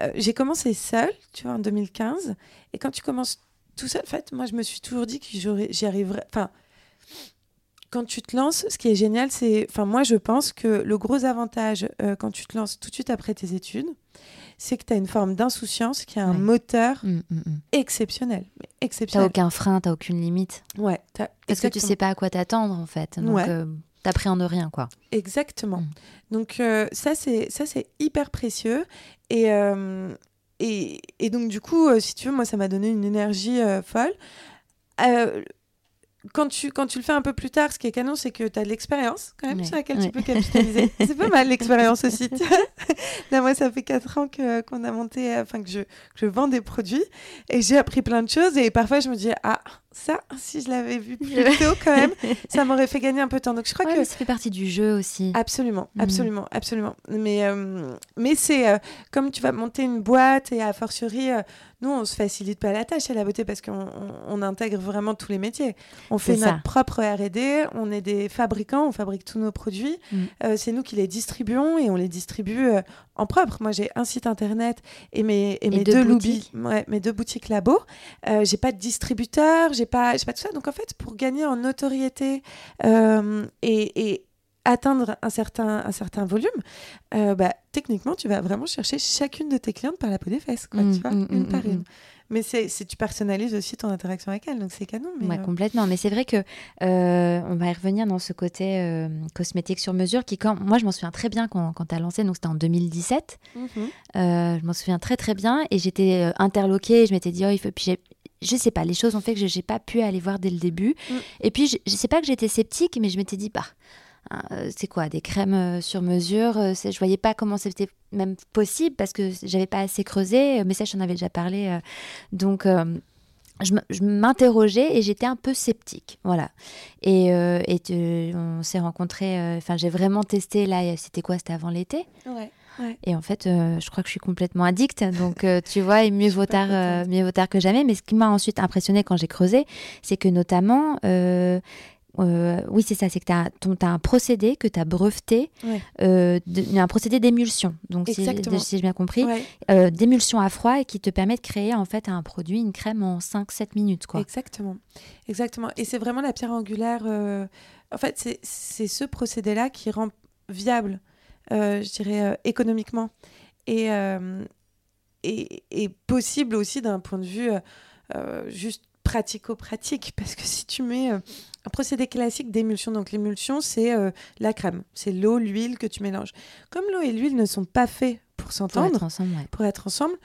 euh, j'ai commencé seule, tu vois, en 2015. Et quand tu commences tout seul, en fait, moi, je me suis toujours dit que j'y arriverais. Enfin, quand tu te lances, ce qui est génial, c'est. Enfin, moi, je pense que le gros avantage euh, quand tu te lances tout de suite après tes études, c'est que tu as une forme d'insouciance qui a un Ouais. moteur Mm, mm, mm. exceptionnel. Mais T'as exceptionnel. aucun frein, t'as aucune limite Ouais, t'as- parce que tu sais pas à quoi t'attendre en fait. Donc Ouais. euh, t'appréhendes rien quoi. Exactement. Mm. Donc euh, ça c'est ça c'est hyper précieux et, euh, et et donc du coup euh, si tu veux moi ça m'a donné une énergie folle. Quand tu, quand tu le fais un peu plus tard, ce qui est canon, c'est que tu as de l'expérience quand même Ouais, sur laquelle ouais. tu peux capitaliser. c'est pas mal l'expérience aussi. Là, moi, ça fait 4 ans que, qu'on a monté, enfin, que je, que je vends des produits et j'ai appris plein de choses. Et parfois, je me dis, ah, ça, si je l'avais vu plus tôt quand même, ça m'aurait fait gagner un peu de temps. Donc, je crois Ouais, que ça fait partie du jeu aussi. Absolument, Mhm. absolument, absolument. Mais, euh, mais c'est euh, comme tu vas monter une boîte et a fortiori, euh, nous, on se facilite pas la tâche à la beauté parce qu'on on, intègre vraiment tous les métiers. On fait notre propre R&D, on est des fabricants, on fabrique tous nos produits. Euh, c'est nous qui les distribuons et on les distribue en propre. Moi, j'ai un site internet et mes, et mes deux deux, boutiques. ouais, mes deux boutiques labo. Euh, j'ai pas de distributeur, j'ai pas, pas tout ça. Donc en fait, pour gagner en notoriété euh, et, et atteindre un certain, un certain volume, euh, bah, techniquement, tu vas vraiment chercher chacune de tes clientes par la peau des fesses, quoi, Mm, tu vois, mm, une mm, par mm, une. mm. Mais c'est, tu personnalises aussi ton interaction avec elle, donc c'est canon. Mais, Ouais, euh, complètement. Mais c'est vrai que euh, on va y revenir dans ce côté euh, cosmétique sur mesure qui, quand moi, je m'en souviens très bien quand, quand tu as lancé, donc c'était en 2017. mhm. Euh, je m'en souviens très très bien et j'étais interloquée. Je m'étais dit, oh, il faut. Puis je sais pas, les choses ont fait que je n'ai pas pu aller voir dès le début. Mm. Et puis, je, je sais pas que j'étais sceptique, mais je m'étais dit, bah, c'est quoi, des crèmes euh, sur mesure euh, Je voyais pas comment c'était même possible parce que j'avais pas assez creusé. Euh, Mais ça, j'en avais déjà parlé. euh, donc. euh, je m'interrogeais et j'étais un peu sceptique, voilà. Et, euh, et tu- on s'est rencontrés. euh, Enfin, j'ai vraiment testé là. C'était quoi C'était avant l'été? Ouais. Et en fait, euh, je crois que je suis complètement addict. Donc, euh, tu vois, et mieux vaut, tard, euh, mieux vaut tard que jamais. Mais ce qui m'a ensuite impressionné quand j'ai creusé, c'est que notamment, euh, oui, c'est ça, c'est que tu as, un procédé que tu as breveté, Ouais. euh, de- un procédé d'émulsion. Donc, si, si j'ai bien compris, Ouais, euh, d'émulsion à froid et qui te permet de créer en fait un produit, une crème en 5-7 minutes. Quoi. Exactement. Exactement. Et c'est vraiment la pierre angulaire. En fait, c'est- ce procédé-là qui rend viable, je dirais, économiquement. Et, et, et possible aussi d'un point de vue juste pratico-pratique. Parce que si tu mets euh, un procédé classique d'émulsion, donc l'émulsion, c'est euh, la crème. C'est l'eau, l'huile que tu mélanges. Comme l'eau et l'huile ne sont pas faits pour Pour s'entendre, être ensemble, ouais. pour être ensemble,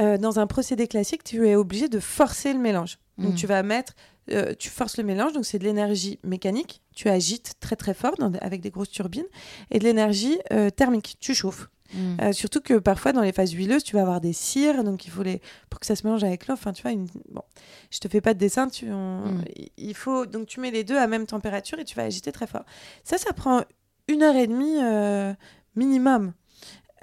euh, dans un procédé classique, tu es obligé de forcer le mélange. Donc Mm. tu vas mettre, tu forces le mélange, donc c'est de l'énergie mécanique, tu agites très très fort dans- avec des grosses turbines, et de l'énergie thermique, tu chauffes. Mm. Euh, surtout que parfois dans les phases huileuses, tu vas avoir des cires, donc il faut les pour que ça se mélange avec l'eau. Enfin, tu vois, une... bon, je te fais pas de dessin, tu, on- Mm. il faut donc tu mets les deux à même température et tu vas agiter très fort. Ça, ça prend une heure et demie euh, minimum.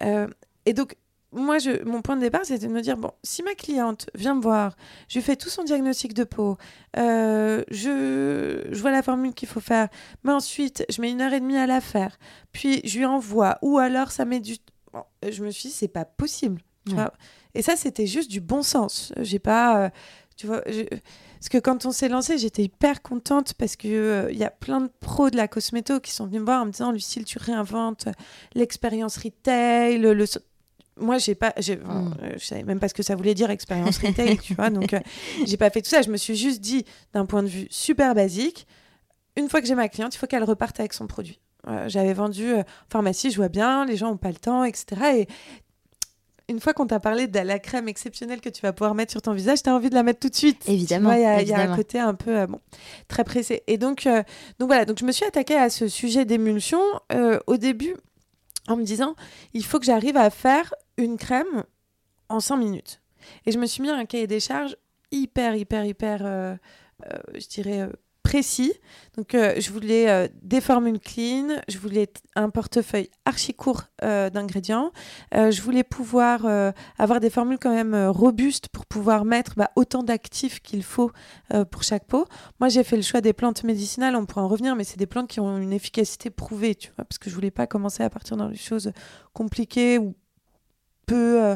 Euh, et donc moi, je, mon point de départ, c'était de me dire bon, si ma cliente vient me voir, je fais tout son diagnostic de peau, je, je vois la formule qu'il faut faire, mais ensuite, je mets une heure et demie à la faire, puis je lui envoie, ou alors ça met du. Bon, je me suis dit, c'est pas possible. Tu Ouais. vois et ça, c'était juste du bon sens. J'ai pas. euh, tu vois, je- parce que quand on s'est lancé, j'étais hyper contente parce que euh, y a plein de pros de la cosméto qui sont venus me voir en me disant Lucille, tu réinventes l'expérience retail, le, le- moi j'ai pas j'ai Mm. euh, je savais même pas ce que ça voulait dire expérience retail tu vois donc euh, j'ai pas fait tout ça je me suis juste dit d'un point de vue super basique une fois que j'ai ma cliente il faut qu'elle reparte avec son produit Euh, j'avais vendu euh, pharmacie je vois bien les gens ont pas le temps etc et une fois qu'on t'a parlé de la crème exceptionnelle que tu vas pouvoir mettre sur ton visage, tu as envie de la mettre tout de suite. Évidemment, Il y, a- il y a un côté un peu euh, bon, très pressé. Et donc, donc voilà, donc je me suis attaquée à ce sujet d'émulsion au début en me disant, il faut que j'arrive à faire une crème en 5 minutes. Et je me suis mis un cahier des charges hyper, hyper, hyper, euh, euh, je dirais, euh, précis. Donc, euh, je voulais euh, des formules clean, je voulais un portefeuille archi court euh, d'ingrédients, je voulais pouvoir avoir des formules quand même robustes pour pouvoir mettre bah, autant d'actifs qu'il faut pour chaque peau. Moi, j'ai fait le choix des plantes médicinales, on pourra en revenir, mais c'est des plantes qui ont une efficacité prouvée, tu vois, parce que je voulais pas commencer à partir dans des choses compliquées ou peu,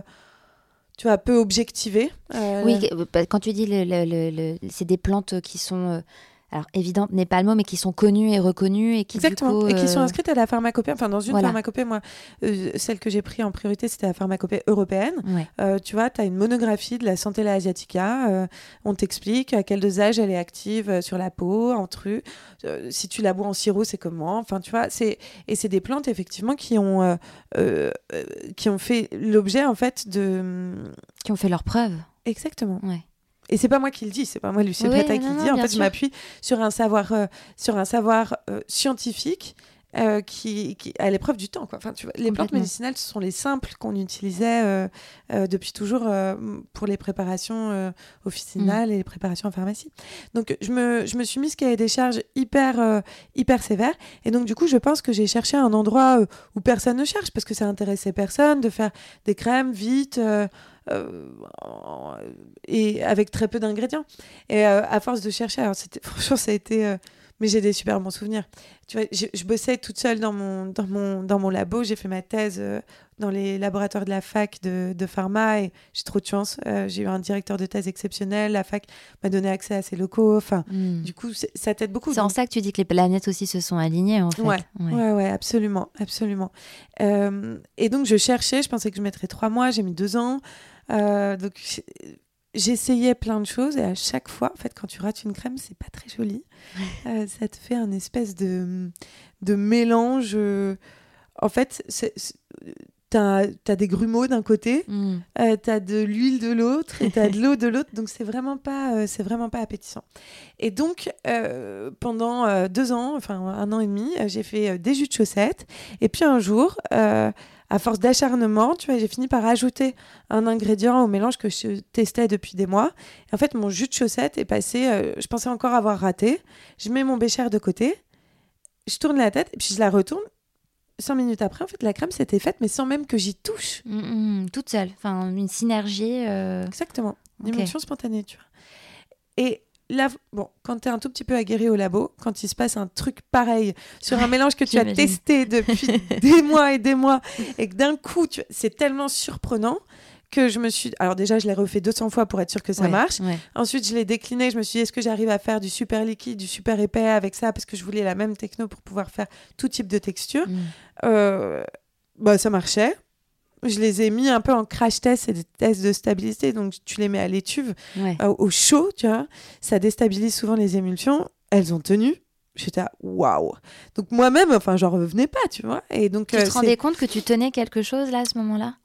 tu vois, peu objectivées. Euh, Oui, bah, quand tu dis le, c'est des plantes qui sont alors évidentes n'est pas le mot, mais qui sont connues et reconnues et qui Exactement, du coup, et qui sont euh, inscrites à la pharmacopée. Enfin, dans une Voilà. pharmacopée, moi, euh, celle que j'ai pris en priorité, c'était la pharmacopée européenne. ouais. Euh, tu vois, tu as une monographie de la Centella asiatica. on t'explique à quel dosage elle est active sur la peau, en tru. Si tu la bois en sirop, c'est comment. Enfin, tu vois, c'est et c'est des plantes effectivement qui ont qui ont fait l'objet en fait de qui ont fait leurs preuves. exactement. Ouais. Et c'est pas moi qui le dis, c'est pas moi Lucie Oui, Preta qui le dit. En fait, je m'appuie sur un savoir, euh, sur un savoir euh, scientifique euh, qui, qui à l'épreuve du temps. Quoi. Enfin, tu vois, les plantes médicinales, ce sont les simples qu'on utilisait depuis toujours pour les préparations officinales et les préparations en pharmacie. Donc, je me, je me suis mis ce cahier des charges hyper, hyper sévère. Et donc, du coup, je pense que j'ai cherché un endroit où personne ne cherche parce que ça intéressait personne de faire des crèmes vite. Euh, et avec très peu d'ingrédients. Et euh, à force de chercher, alors franchement ça a été, euh, mais j'ai des super bons souvenirs. Tu vois, je, je bossais toute seule dans mon dans mon dans mon labo. J'ai fait ma thèse euh, dans les laboratoires de la fac de, de pharma et j'ai trop de chance. Euh, j'ai eu un directeur de thèse exceptionnel. La fac m'a donné accès à ses locaux. Enfin, Mm. du coup, ça t'aide beaucoup. C'est en ça que tu dis que les planètes aussi se sont alignées, en fait. Ouais, Ouais, ouais, absolument, absolument. Euh, et donc, je cherchais, je pensais que je mettrais trois mois, j'ai mis deux ans. Euh, donc, j'essayais plein de choses et à chaque fois, en fait, quand tu rates une crème, c'est pas très joli. Euh, ça te fait un espèce de, de mélange. euh, en fait, t'as as des grumeaux d'un côté, Mm. euh, t'as de l'huile de l'autre et t'as de l'eau de l'autre, donc c'est vraiment pas, euh, c'est vraiment pas appétissant. Et donc pendant deux ans, enfin un an et demi, j'ai fait des jus de chaussettes. Et puis un jour, à force d'acharnement, tu vois, j'ai fini par ajouter un ingrédient au mélange que je testais depuis des mois. Et en fait, mon jus de chaussette est passé. euh, je pensais encore avoir raté. Je mets mon bécher de côté, je tourne la tête et puis je la retourne. Cinq minutes après, en fait, la crème s'était faite, mais sans même que j'y touche. Mm, mm, toute seule. Enfin, une synergie. euh, Exactement. Une émotion spontanée, tu vois. Et là, bon, quand tu es un tout petit peu aguerri au labo, quand il se passe un truc pareil sur un mélange que tu as testé depuis des mois et des mois, et que d'un coup, tu- c'est tellement surprenant que je me suis... Alors déjà, je l'ai refait 200 fois pour être sûr que ça ouais, marche. ouais. Ensuite, je l'ai décliné. Je me suis dit, est-ce que j'arrive à faire du super liquide, du super épais avec ça Parce que je voulais la même techno pour pouvoir faire tout type de texture. Mm. Euh, bah, ça marchait. Je les ai mis un peu en crash test et des tests de stabilité. Donc, tu les mets à l'étuve, Ouais. euh, au chaud, tu vois. Ça déstabilise souvent les émulsions. Elles ont tenu. J'étais à waouh. Donc, moi-même, enfin, j'en revenais pas, tu vois. Et donc, Tu euh, te c'est- rendais compte que tu tenais quelque chose là à ce moment-là?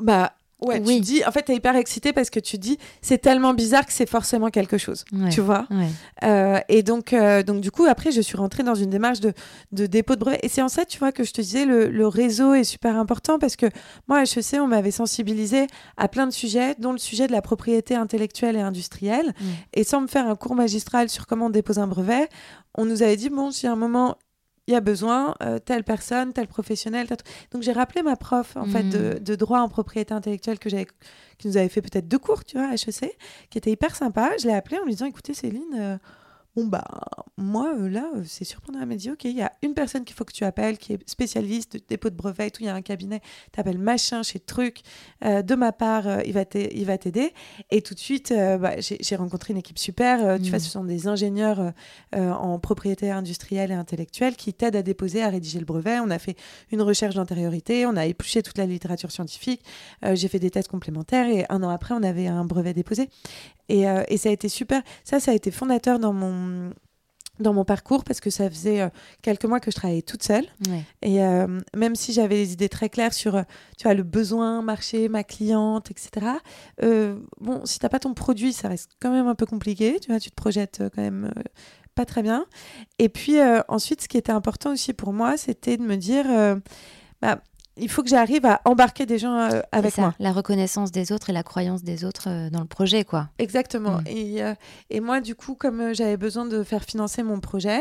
Bah, ouais, Oui. tu dis, en fait, t'es hyper excitée parce que tu dis, c'est tellement bizarre que c'est forcément quelque chose. Ouais. Tu vois Ouais. Euh, et donc, euh, donc, du coup, après, je suis rentrée dans une démarche de, de dépôt de brevet. Et c'est en ça, tu vois, que je te disais, le, le réseau est super important parce que moi, à HEC, on m'avait sensibilisé à plein de sujets, dont le sujet de la propriété intellectuelle et industrielle. Mm. Et sans me faire un cours magistral sur comment on dépose un brevet, on nous avait dit, bon, si à un moment, il y a besoin, euh, telle personne, tel professionnel. tel- Donc, j'ai rappelé ma prof, en fait, de, Mm. de droit en propriété intellectuelle que j'avais qui nous avait fait peut-être deux cours, tu vois, à HEC, qui était hyper sympa. Je l'ai appelée en lui disant, écoutez, Céline, euh, bon, bah, moi, euh, là, euh, c'est surprenant. Elle m'a dit, OK, il y a une personne qu'il faut que tu appelles, qui est spécialiste de dépôt de brevet et tout. Il y a un cabinet, t'appelles machin chez truc. Euh, de ma part, euh, il va t'a- il va t'aider. Et tout de suite, euh, bah, j'ai rencontré une équipe super. Tu vois, ce sont des ingénieurs en propriété industrielle et intellectuelle qui t'aident à déposer, à rédiger le brevet. On a fait une recherche d'antériorité, on a épluché toute la littérature scientifique. J'ai fait des tests complémentaires et un an après, on avait un brevet déposé. Et, euh, et ça a été super. Ça, ça a été fondateur dans mon, dans mon parcours parce que ça faisait euh, quelques mois que je travaillais toute seule. Ouais. Et euh, même si j'avais les idées très claires sur tu vois, le besoin, marché, ma cliente, etc., bon, si t'as pas ton produit, ça reste quand même un peu compliqué. Tu vois, tu te projettes quand même pas très bien. Et puis ensuite, ce qui était important aussi pour moi, c'était de me dire, bah, il faut que j'arrive à embarquer des gens euh, avec C'est ça, moi. La reconnaissance des autres et la croyance des autres euh, dans le projet, quoi. Exactement. Mm. Et, euh, et moi, du coup, comme euh, j'avais besoin de faire financer mon projet,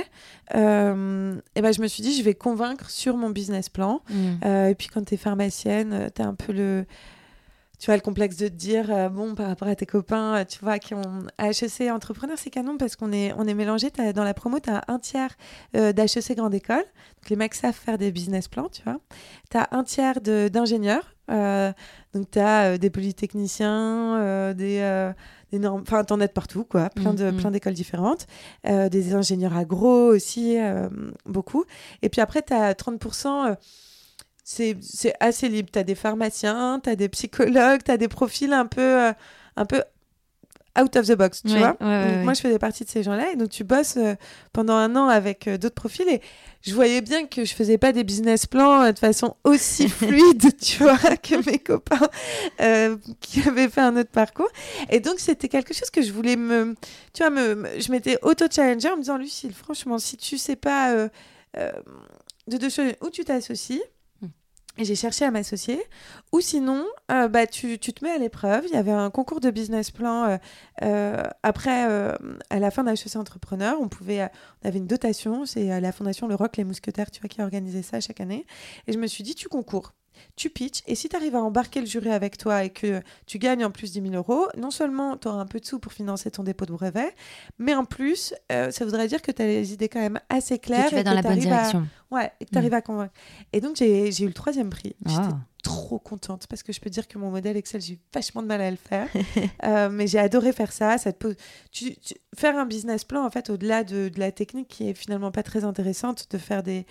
et ben, je me suis dit, je vais convaincre sur mon business plan. Mm. Et puis quand tu es pharmacienne, tu as un peu le tu vois le complexe de te dire euh, bon par rapport à tes copains, euh, tu vois qui ont HEC entrepreneur, c'est canon parce qu'on est on est mélangé, T'as- dans la promo, tu as un tiers euh, d'HEC grande école. Donc les mecs savent faire des business plans, tu vois. Tu as un tiers d'ingénieurs. euh, donc tu as des polytechniciens, des euh, des normes, enfin t'en as de partout quoi, plein de plein d'écoles différentes, euh, des ingénieurs agro aussi euh, beaucoup. Et puis après tu as 30% euh, c'est assez libre. Tu as des pharmaciens, tu as des psychologues, tu as des profils un peu, euh, un peu out of the box, tu Ouais, vois. ouais, ouais, Donc, ouais. Moi, je faisais partie de ces gens-là. Et donc, tu bosses euh, pendant un an avec euh, d'autres profils. Et je voyais bien que je faisais pas des business plans euh, de façon aussi fluide, tu vois, que mes copains qui avaient fait un autre parcours. Et donc, c'était quelque chose que je voulais me. Tu vois, me, me- je m'étais auto-challenger en me disant, Lucille, franchement, si tu sais pas de deux choses, où tu t'associes. J'ai cherché à m'associer. Ou sinon, euh, bah, tu, te mets à l'épreuve. Il y avait un concours de business plan euh, euh, après, à la fin d'HEC Entrepreneur. On, pouvait, on avait une dotation. C'est la fondation Le Rock Les Mousquetaires, tu vois, qui a organisé ça chaque année. Et je me suis dit, tu concours. Tu pitches et si tu arrives à embarquer le jury avec toi et que tu gagnes en plus 10 000 euros, non seulement tu auras un peu de sous pour financer ton dépôt de brevet, mais en plus, euh, ça voudrait dire que tu as les idées quand même assez claires. Que tu vas et dans que la bonne à- direction. Ouais, et que tu arrives à convaincre. Et donc, j'ai eu le troisième prix. Ah. Trop contente parce que je peux dire que mon modèle Excel, j'ai eu vachement de mal à le faire. Euh, mais j'ai adoré faire ça. ça te pose... tu, tu- Faire un business plan, en fait, au-delà de, la technique qui est finalement pas très intéressante, de faire des,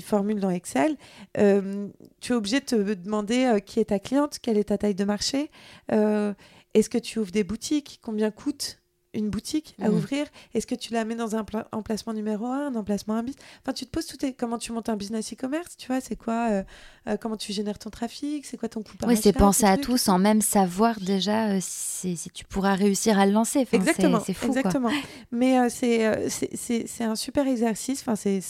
formules dans Excel, euh, tu es obligé de te demander euh, qui est ta cliente, quelle est ta taille de marché, est-ce que tu ouvres des boutiques, combien coûte une boutique à Mhm. ouvrir Est-ce que tu la mets dans un pla- emplacement numéro 1, un emplacement 1 bis Enfin, tu te poses tout tes... comment tu montes un business e-commerce, tu vois, c'est quoi euh, euh, comment tu génères ton trafic, c'est quoi ton coût par Oui, c'est penser à tout sans même savoir déjà euh, si, si tu pourras réussir à le lancer. Enfin, Exactement, C'est fou, quoi. exactement. Mais euh, c'est c'est- un super exercice. Enfin, c'est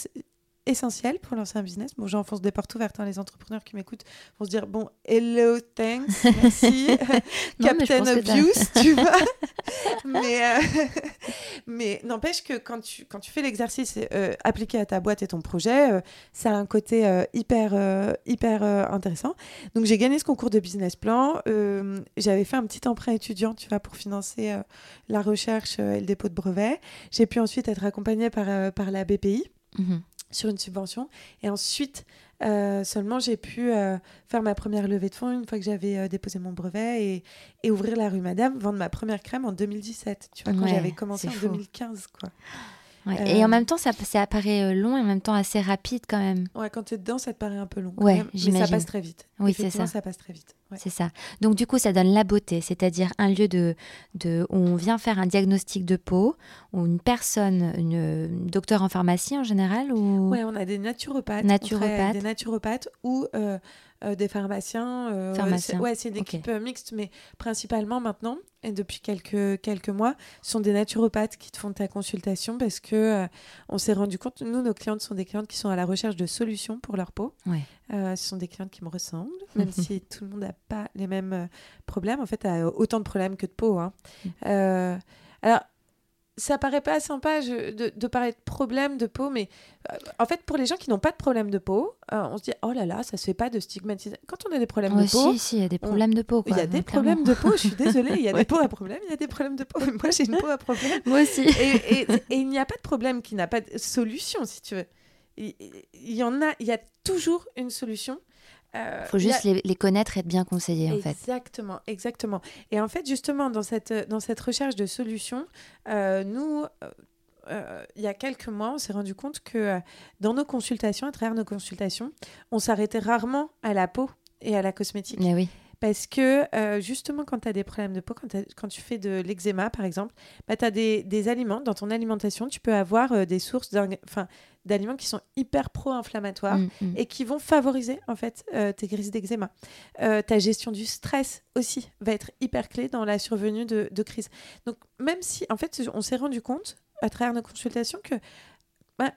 essentiel pour lancer un business. Bon, j'enfonce des portes ouvertes. hein. Les entrepreneurs qui m'écoutent vont se dire bon, hello, thanks, merci, Non, Captain Obvious, tu vois. mais euh, mais n'empêche que quand tu quand tu fais l'exercice euh, appliqué à ta boîte et ton projet, euh, ça a un côté euh, hyper hyper intéressant. Donc j'ai gagné ce concours de business plan. J'avais fait un petit emprunt étudiant, tu vois, pour financer la recherche et le dépôt de brevet. J'ai pu ensuite être accompagnée par, par la BPI Mhm. Sur une subvention. Et ensuite, euh, seulement, j'ai pu euh, faire ma première levée de fonds une fois que j'avais euh, déposé mon brevet et, et ouvrir la rue Madame, vendre ma première crème en 2017. Tu vois, quand j'avais commencé en c'est fou. 2015, quoi. Ouais. Euh, Et en même temps, ça, ça apparaît euh, long et en même temps assez rapide quand même. Ouais, quand t'es dedans, ça te paraît un peu long. quand Ouais, même, mais ça passe très vite. Oui, c'est ça. ça passe très vite. ouais. C'est ça. Donc du coup, ça donne la beauté, c'est-à-dire un lieu de, de, où on vient faire un diagnostic de peau, où une personne, une, une docteur en pharmacie en général, ou Ouais, on a des naturopathes. Naturopathes. Des naturopathes ou euh, des pharmaciens. euh, Pharmaciens. c'est- Ouais, c'est une équipe euh, mixte, mais principalement maintenant, et depuis quelques, quelques mois, ce sont des naturopathes qui te font ta consultation parce que on s'est rendu compte, nous, nos clientes sont des clientes qui sont à la recherche de solutions pour leur peau. Ouais. Ce sont des clientes qui me ressemblent, même si tout le monde n'a pas les mêmes problèmes. En fait, autant de problèmes que de peau. hein. Mm. Alors, ça paraît pas sympa je- de, de parler de problème de peau, mais euh, en fait, pour les gens qui n'ont pas de problème de peau, euh, on se dit oh là là, ça se fait pas de stigmatiser. Quand on a des problèmes de peau, si, si, il y a des problèmes de peau. il y a des clairement. problèmes de peau. Je suis désolée, il y a Ouais. des peaux à problème, il y a des problèmes de peau. Moi, j'ai une peau à problème. Moi aussi. Et, et- et il n'y a pas de problème qui n'a pas de solution, si tu veux. Il, il y en a, il y a toujours une solution. Euh, Il faut y a- juste les, les connaître et être bien conseillé en fait. Exactement, exactement. Et en fait, justement, dans cette, dans cette recherche de solutions, euh, nous, euh, euh, il y a quelques mois, on s'est rendu compte que euh, dans nos consultations, à travers nos consultations, on s'arrêtait rarement à la peau et à la cosmétique. Mais oui. Parce que euh, justement, quand tu as des problèmes de peau, quand, tu fais de l'eczéma, par exemple, bah, tu as des, des aliments. Dans ton alimentation, tu peux avoir euh, des sources d'aliments qui sont hyper pro-inflammatoires Mm, mm. et qui vont favoriser en fait euh, tes crises d'eczéma. Ta gestion du stress aussi va être hyper clé dans la survenue de, de crises. Donc même si en fait on s'est rendu compte à travers nos consultations que bah,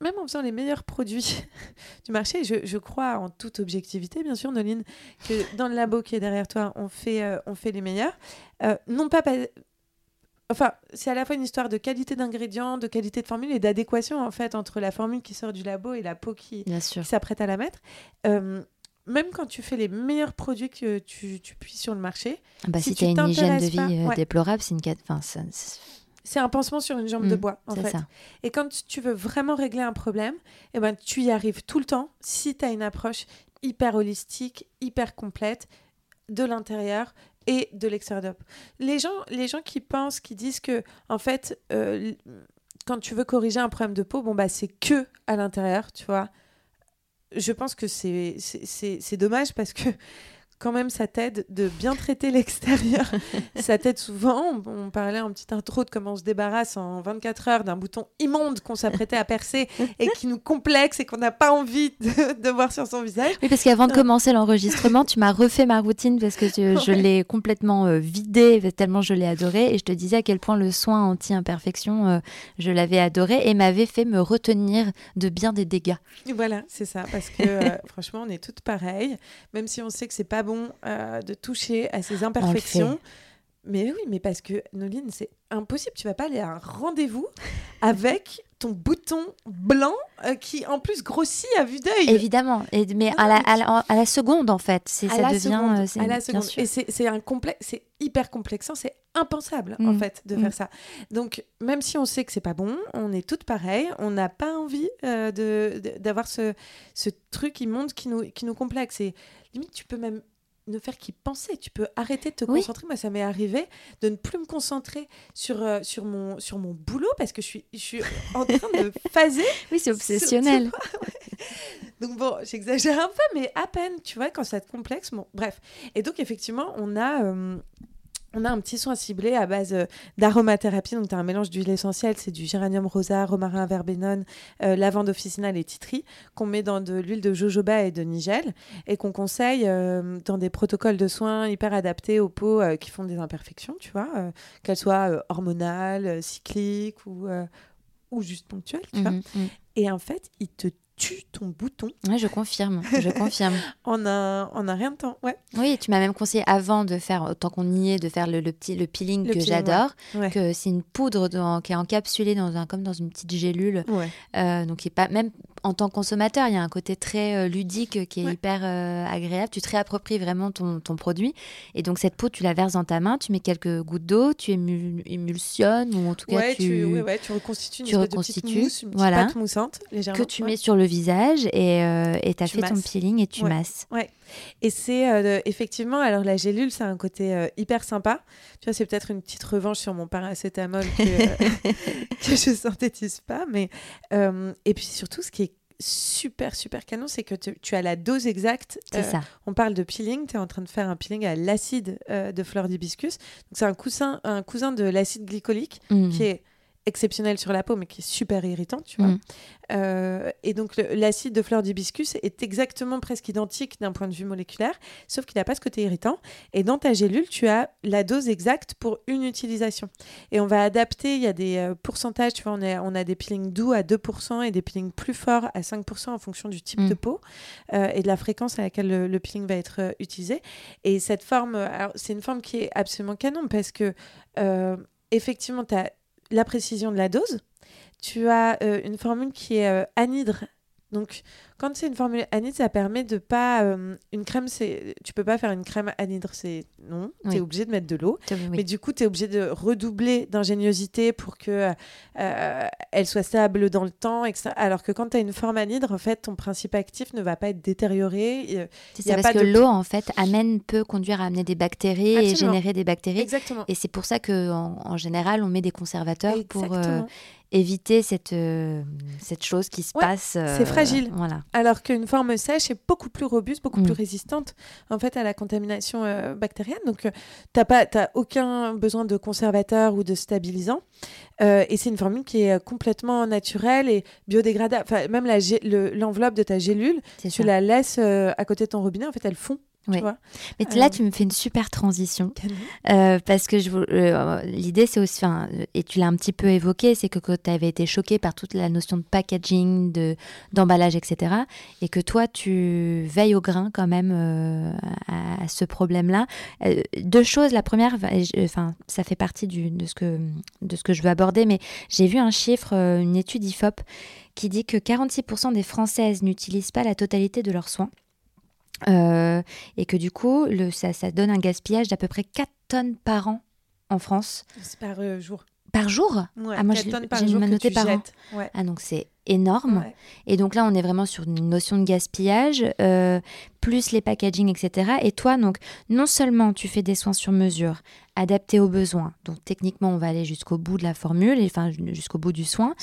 même en faisant les meilleurs produits du marché, je, je crois en toute objectivité bien sûr Noline que dans le labo qui est derrière toi on fait, euh, on fait les meilleurs. Euh, non pas, pas Enfin, c'est à la fois une histoire de qualité d'ingrédients, de qualité de formule et d'adéquation en fait entre la formule qui sort du labo et la peau qui, s'apprête à la mettre. Euh, même quand tu fais les meilleurs produits que tu, tu puisses sur le marché, Ah Bah, si si, tu as une hygiène de vie pas- ouais. déplorable, c'est une enfin, ça- c'est un pansement sur une jambe de Mm, bois, en fait. ça. Et quand tu veux vraiment régler un problème, eh ben, tu y arrives tout le temps si tu as une approche hyper holistique, hyper complète de l'intérieur et de l'extérieur. Les gens, les gens qui pensent, qui disent que, en fait, euh, quand tu veux corriger un problème de peau, bon, bah, c'est que à l'intérieur, tu vois. Je pense que c'est c'est- c'est c'est dommage parce que quand même, ça t'aide de bien traiter l'extérieur. ça t'aide souvent. On, parlait en petite intro de comment on se débarrasse en 24 heures d'un bouton immonde qu'on s'apprêtait à percer et qui nous complexe et qu'on n'a pas envie de, voir sur son visage. Oui, parce qu'avant de commencer l'enregistrement, tu m'as refait ma routine parce que je, l'ai complètement euh, vidée tellement je l'ai adorée et je te disais à quel point le soin anti-imperfection, euh, je l'avais adoré et m'avait fait me retenir de bien des dégâts. Voilà, c'est ça. Parce que euh, franchement, on est toutes pareilles. Même si on sait que c'est pas bon euh, de toucher à ces imperfections. Mais oui, mais parce que Noline, c'est impossible. Tu vas pas aller à un rendez-vous avec ton bouton blanc euh, qui en plus grossit à vue d'œil. Évidemment, et, mais à la, à, la, seconde en fait, c'est ça devient. Euh, à la seconde. Et c'est un complexe, c'est hyper complexant, c'est impensable en mm. fait de faire mm. ça. Donc même si on sait que c'est pas bon, on est toutes pareilles, on n'a pas envie de d'avoir ce, ce truc immonde qui nous qui nous complexe. Et limite, tu peux même ne faire qu'y penser. Tu peux arrêter de te concentrer. Moi, ça m'est arrivé de ne plus me concentrer sur, euh, sur, mon, sur mon boulot parce que je suis, je suis en train de phaser. Oui, c'est obsessionnel. donc bon, j'exagère un peu, mais à peine, tu vois, quand ça te complexe. Bon, bref. Et donc, effectivement, on a... Euh, on a un petit soin ciblé à base euh, d'aromathérapie. Donc, tu as un mélange d'huile essentielle, c'est du géranium rosa, romarin verbenone, euh, lavande officinale et titri, qu'on met dans de l'huile de jojoba et de nigel, et qu'on conseille euh, dans des protocoles de soins hyper adaptés aux peaux qui font des imperfections, tu vois, qu'elles soient hormonales, cycliques ou, ou juste ponctuelles, tu vois. Mhm, mhm. Et en fait, il te tue ton bouton. Oui, je confirme, je confirme. en, un, en un rien de temps, ouais. Oui, tu m'as même conseillé avant de faire, tant qu'on y est, de faire le, petit le peeling que j'adore, que c'est une poudre qui est encapsulée dans un, comme dans une petite gélule, euh, donc qui est pas même en tant que consommateur, il y a un côté très euh, ludique qui est hyper euh, agréable. Tu te réappropries vraiment ton, ton, produit. Et donc, cette peau, tu la verses dans ta main, tu mets quelques gouttes d'eau, tu émulsionnes, ou en tout cas, tu, tu, ouais, tu reconstitues une, tu reconstitues, mousse, une voilà, pâte moussante, légèrement. Que tu mets sur le visage et euh, tu as fait ton peeling et tu masses. Ouais. Et c'est euh, effectivement, alors la gélule, ça a un côté hyper sympa. Tu vois, c'est peut-être une petite revanche sur mon paracétamol que, que je synthétise pas. Mais, et puis surtout, ce qui est super, super canon, c'est que tu, as la dose exacte. C'est euh, ça. On parle de peeling, tu es en train de faire un peeling à l'acide euh, de fleur d'hibiscus. C'est un cousin, un cousin de l'acide glycolique mmh. qui est exceptionnel sur la peau, mais qui est super irritant, tu vois. Mm. Euh, et donc, l'acide de fleur d'hibiscus est exactement presque identique d'un point de vue moléculaire, sauf qu'il n'a pas ce côté irritant. Et dans ta gélule, tu as la dose exacte pour une utilisation. Et on va adapter, il y a des euh, pourcentages, tu vois, on a, on a des peelings doux à 2% et des peelings plus forts à 5% en fonction du type mm. de peau euh, et de la fréquence à laquelle le, peeling va être utilisé. Et cette forme, c'est une forme qui est absolument canon parce que effectivement, tu as la précision de la dose. Tu as euh, une formule qui est euh, anhydre. Donc, quand c'est une formule anhydre, ça permet de pas. Euh, une crème, c'est tu peux pas faire une crème anhydre, c'est non. Tu es obligé de mettre de l'eau. Mais du coup, tu es obligé de redoubler d'ingéniosité pour que euh, elle soit stable dans le temps. Etc. Alors que quand tu as une forme anhydre, en fait, ton principe actif ne va pas être détérioré. C'est parce que l'eau, en fait, amène, peut conduire à amener des bactéries et générer des bactéries. Exactement. Et c'est pour ça qu'en en, général, on met des conservateurs pour euh, éviter cette, cette chose qui se passe. c'est fragile. Voilà. Alors qu'une forme sèche est beaucoup plus robuste, beaucoup plus mm. résistante en fait à la contamination euh, bactérienne. Donc, euh, tu n'as aucun besoin de conservateur ou de stabilisant. Euh, et c'est une formule qui est complètement naturelle et biodégradable. Enfin, même l'enveloppe de ta gélule, tu la laisses à côté de ton robinet, en fait, elle fond mais là, euh, tu me fais une super transition. Euh, parce que euh, l'idée, c'est aussi, et tu l'as un petit peu évoqué, c'est que tu avais été choqué par toute la notion de packaging, d'emballage, etc. Et que toi, tu veilles au grain quand même à, ce problème-là. deux choses. La première, enfin, ça fait partie du, de, ce que, de ce que je veux aborder, mais j'ai vu un chiffre, une étude IFOP, qui dit que 46% des Françaises n'utilisent pas la totalité de leurs soins. Euh, et que du coup, le, ça, ça, donne un gaspillage d'à peu près 4 tonnes par an en France. C'est par euh, jour. Par jour? Ah, Moi, j'ai noté par an. Ah, donc c'est énorme. Et donc là, on est vraiment sur une notion de gaspillage, euh, plus les packaging, etc. Et toi, donc, non seulement tu fais des soins sur mesure adapté aux besoins. Donc techniquement, on va aller jusqu'au bout de la formule, et, enfin jusqu'au bout du soin.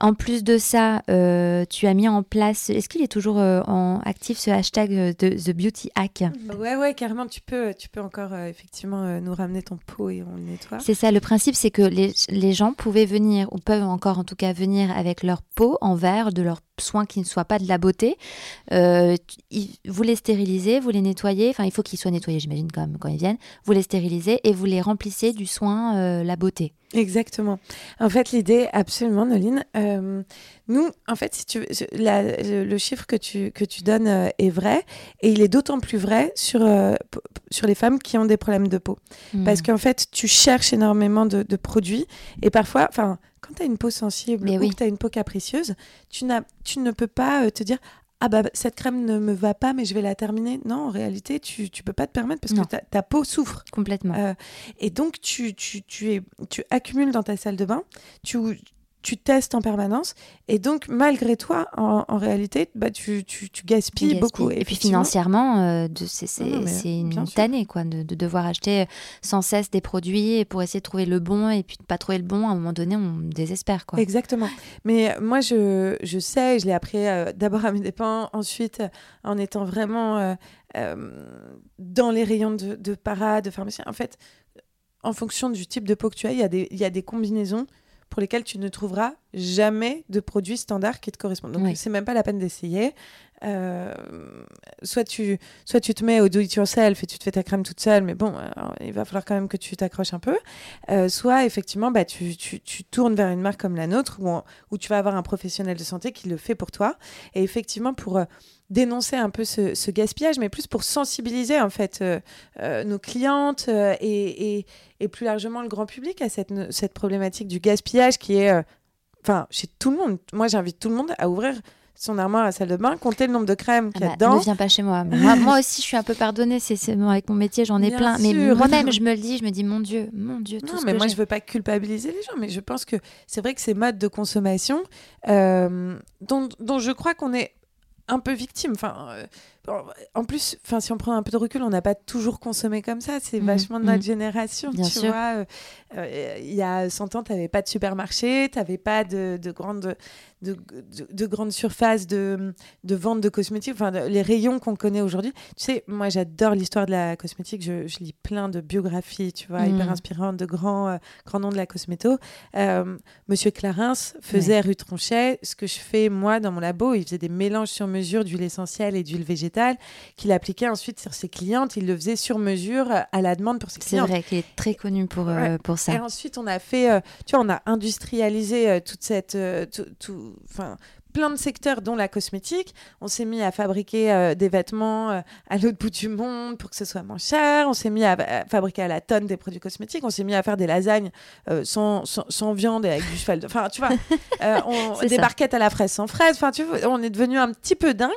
En plus de ça, euh, tu as mis en place, est-ce qu'il est toujours euh, en actif ce hashtag euh, de The Beauty Hack? Ouais, ouais, carrément, tu peux, tu peux encore euh, effectivement nous ramener ton pot et on le nettoie. C'est ça, le principe, c'est que les, les gens pouvaient venir, ou peuvent encore en tout cas venir avec leur peau en verre, de leurs soins qui ne soient pas de la beauté. Vous les stérilisez, vous les nettoyez, enfin il faut qu'ils soient nettoyés, j'imagine, quand, même, quand ils viennent. Vous les stérilisez et vous les remplissez du soin euh, la beauté. Exactement. En fait, l'idée, absolument, Noline. euh, nous, en fait, si tu la- le, le chiffre que tu, que tu donnes euh, est vrai, et il est d'autant plus vrai sur, euh, sur les femmes qui ont des problèmes de peau. Parce Hmm. qu'en fait, tu cherches énormément de, de produits, et parfois, enfin, quand tu as une peau sensible Mais ou oui. que tu as une peau capricieuse, tu, n'as, tu ne peux pas te dire. Ah bah cette crème ne me va pas mais je vais la terminer. Non, en réalité, tu tu peux pas te permettre parce Non. que ta, ta peau souffre. Complètement. Euh, et donc, tu, tu, tu, es, tu accumules dans ta salle de bain, tu, tu testes en permanence, et donc, malgré toi, en, en réalité, bah, tu, tu, tu gaspilles Gaspille. beaucoup. Et puis financièrement, euh, c'est une tannée quoi, de, de devoir acheter sans cesse des produits pour essayer de trouver le bon et puis de pas trouver le bon. À un moment donné, on désespère. Quoi. Exactement. Mais euh, moi, je, je sais, je l'ai appris euh, d'abord à mes dépens, ensuite euh, en étant vraiment euh, euh, dans les rayons de, de para, de pharmacie. En fait, en fonction du type de peau que tu as, il y, a des- il y a des combinaisons pour lesquelles tu ne trouveras jamais de produits standards qui te correspondent. Donc, Oui. c'est même pas la peine d'essayer. Euh, soit, tu, soit tu te mets au do-it-yourself et tu te fais ta crème toute seule, mais bon, alors, il va falloir quand même que tu t'accroches un peu. Euh, soit, effectivement, bah, tu, tu, tu tournes vers une marque comme la nôtre où, on- où tu vas avoir un professionnel de santé qui le fait pour toi. Et effectivement, pour euh, dénoncer un peu ce, ce gaspillage, mais plus pour sensibiliser en fait euh, euh, nos clientes euh, et, et, et plus largement le grand public à cette, problématique du gaspillage qui est, enfin, chez tout le monde. Moi, j'invite tout le monde à ouvrir son armoire à la salle de bain, compter le nombre de crèmes Ah qu'il y a bah, dedans. ne viens pas chez moi. moi. moi aussi, je suis un peu pardonnée. C'est bon, avec mon métier, j'en ai Bien plein. Mais moi-même, je me le dis. Je me dis, mon Dieu, mon Dieu, tout Non, ce mais que moi, je veux pas culpabiliser les gens, mais je pense que c'est vrai que ces modes de consommation euh, dont, dont je crois qu'on est un peu victime. Enfin, euh, en plus, enfin, si on prend un peu de recul, on n'a pas toujours consommé comme ça. C'est Mhm, vachement de notre mhm. génération, Bien tu sûr. vois. Euh, euh, Il y a 100 ans, tu n'avais pas de supermarché, tu n'avais pas de, de grandes de, de, de grandes surfaces de, de vente de cosmétiques, enfin les rayons qu'on connaît aujourd'hui. Tu sais, moi j'adore l'histoire de la cosmétique, je, je lis plein de biographies, tu vois, hyper inspirantes de grands, euh, grands noms de la cosméto. Euh, Monsieur Clarins faisait rue Tronchet ce que je fais moi dans mon labo, il faisait des mélanges sur mesure d'huile essentielle et d'huile végétale qu'il appliquait ensuite sur ses clientes, il le faisait sur mesure euh, à la demande pour ses C'est clientes. vrai qu'il est très connu pour, euh, pour ça. Et ensuite, on a fait, euh, tu vois, on a industrialisé euh, toute cette, tout, tout- plein de secteurs, dont la cosmétique. On s'est mis à fabriquer euh, des vêtements euh, à l'autre bout du monde pour que ce soit moins cher. On s'est mis à, à fabriquer à la tonne des produits cosmétiques. On s'est mis à faire des lasagnes euh, sans, sans, sans viande et avec du cheval. de- Enfin, tu vois, on- C'est des ça. barquettes à la fraise sans fraise. Enfin, tu vois, on est devenu un petit peu dingue.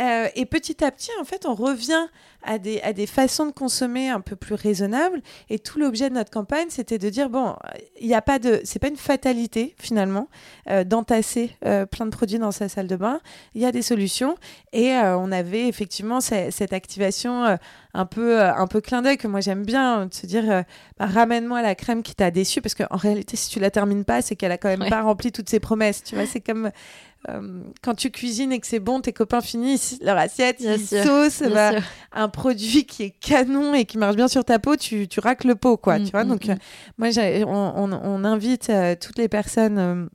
Euh, et petit à petit, en fait, on revient à des, à des façons de consommer un peu plus raisonnables. Et tout l'objet de notre campagne, c'était de dire bon, il n'y a pas de, c'est pas une fatalité finalement euh, d'entasser euh, plein de produits dans sa salle de bain. Il y a des solutions. Et on avait effectivement ce- cette activation un peu, un peu clin d'œil que moi j'aime bien, de se dire bah, ramène-moi la crème qui t'a déçu, parce qu'en réalité, si tu la termines pas, c'est qu'elle a quand même Ouais. pas rempli toutes ses promesses. Tu vois, c'est comme euh, quand tu cuisines et que c'est bon, tes copains finissent leur assiette, Bien ils sûr, saucent bah, un produit qui est canon et qui marche bien sur ta peau, tu, tu racles le pot, quoi. Mm, tu vois, mm, donc mm. euh, moi, on, on- on invite euh, toutes les personnes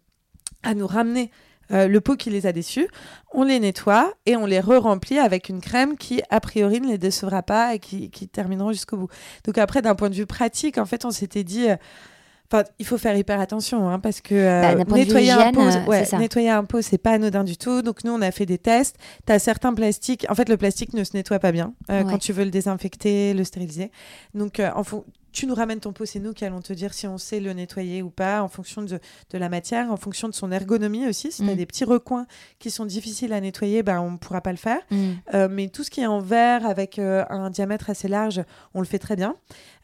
à nous ramener euh, le pot qui les a déçus. On les nettoie et on les re-remplit avec une crème qui, a priori, ne les décevra pas et qui, qui termineront jusqu'au bout. Donc après, d'un point de vue pratique, en fait, on s'était dit... euh, Enfin, il faut faire hyper attention hein, parce que euh, Bah, vue nettoyer, un pot, euh, ouais, nettoyer un pot, c'est pas anodin du tout. Donc nous, on a fait des tests. Tu as certains plastiques. En fait, le plastique ne se nettoie pas bien euh, Ouais. quand tu veux le désinfecter, le stériliser. Donc, euh, en tu nous ramènes ton pot, c'est nous qui allons te dire si on sait le nettoyer ou pas, en fonction de, de la matière, en fonction de son ergonomie aussi. Si tu as Mm. des petits recoins qui sont difficiles à nettoyer, ben, on ne pourra pas le faire. Mm. Euh, mais tout ce qui est en verre avec euh, un diamètre assez large, on le fait très bien.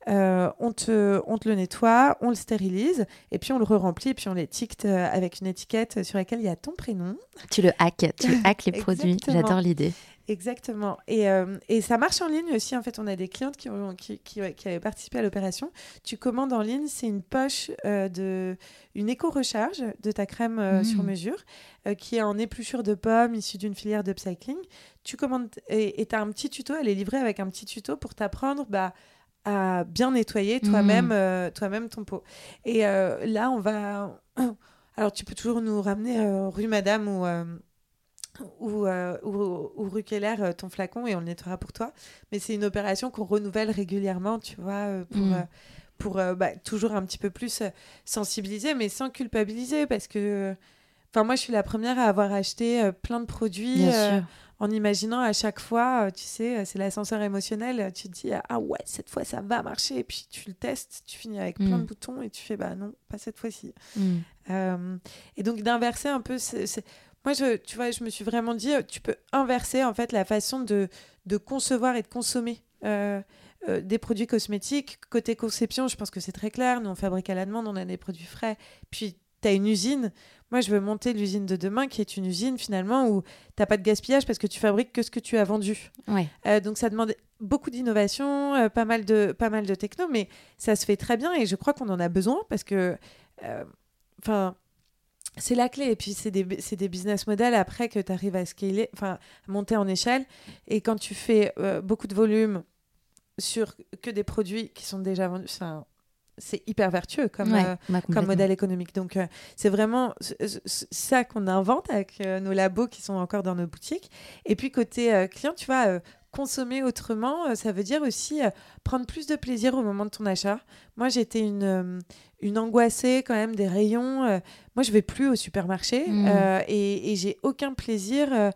Euh, on, te, on te le nettoie, on le stérilise, et puis on le re-remplit, et puis on l'étiquette avec une étiquette sur laquelle il y a ton prénom. Tu le hack, tu hack les produits. J'adore l'idée. Exactement. Et, euh, et, ça marche en ligne aussi. En fait, on a des clientes qui, ont, qui, qui, qui avaient participé à l'opération. Tu commandes en ligne, c'est une poche euh, de une éco-recharge de ta crème euh, Mmh. sur mesure qui est en épluchure de pommes issue d'une filière d'upcycling. Tu commandes et tu as un petit tuto. Elle est livrée avec un petit tuto pour t'apprendre bah, à bien nettoyer toi-même Mmh. toi-même ton pot. Et euh, là, on va. Alors, tu peux toujours nous ramener euh, rue Madame ou ou, euh, ou, ou rue Keller euh, ton flacon et on le nettoiera pour toi. Mais c'est une opération qu'on renouvelle régulièrement, tu vois, euh, pour, Mm. euh, pour bah, toujours un petit peu plus sensibiliser, mais sans culpabiliser, parce que, enfin, moi, je suis la première à avoir acheté plein de produits en imaginant à chaque fois, tu sais, c'est l'ascenseur émotionnel. Tu te dis ah ouais, cette fois ça va marcher, et puis tu le testes, tu finis avec plein Mm. de boutons et tu fais bah non, pas cette fois-ci. Mm. Euh, et donc d'inverser un peu, moi je, tu vois, je me suis vraiment dit, euh, tu peux inverser en fait la façon de, de concevoir et de consommer euh, euh, des produits cosmétiques. Côté conception, je pense que c'est très clair. Nous on fabrique à la demande, on a des produits frais. Puis tu as une usine. Moi je veux monter l'usine de demain qui est une usine finalement où t'as pas de gaspillage parce que tu fabriques que ce que tu as vendu. Ouais. Euh, donc ça demande beaucoup d'innovation, pas mal de pas mal de techno, mais ça se fait très bien et je crois qu'on en a besoin parce que, enfin, c'est la clé. Et puis c'est des des business models après que tu arrives à scaler, enfin monter en échelle. Et quand tu fais euh, beaucoup de volume sur que des produits qui sont déjà vendus, c'est hyper vertueux comme Ouais, euh, bah, comme modèle économique. Donc, euh, c'est vraiment ça qu'on invente avec nos labos qui sont encore dans nos boutiques. Et puis, côté client, tu vois, consommer autrement, euh, ça veut dire aussi euh, prendre plus de plaisir au moment de ton achat. Moi, j'étais une, euh, une angoissée quand même des rayons. moi, je vais plus au supermarché Mm. euh, et, et j'ai aucun plaisir à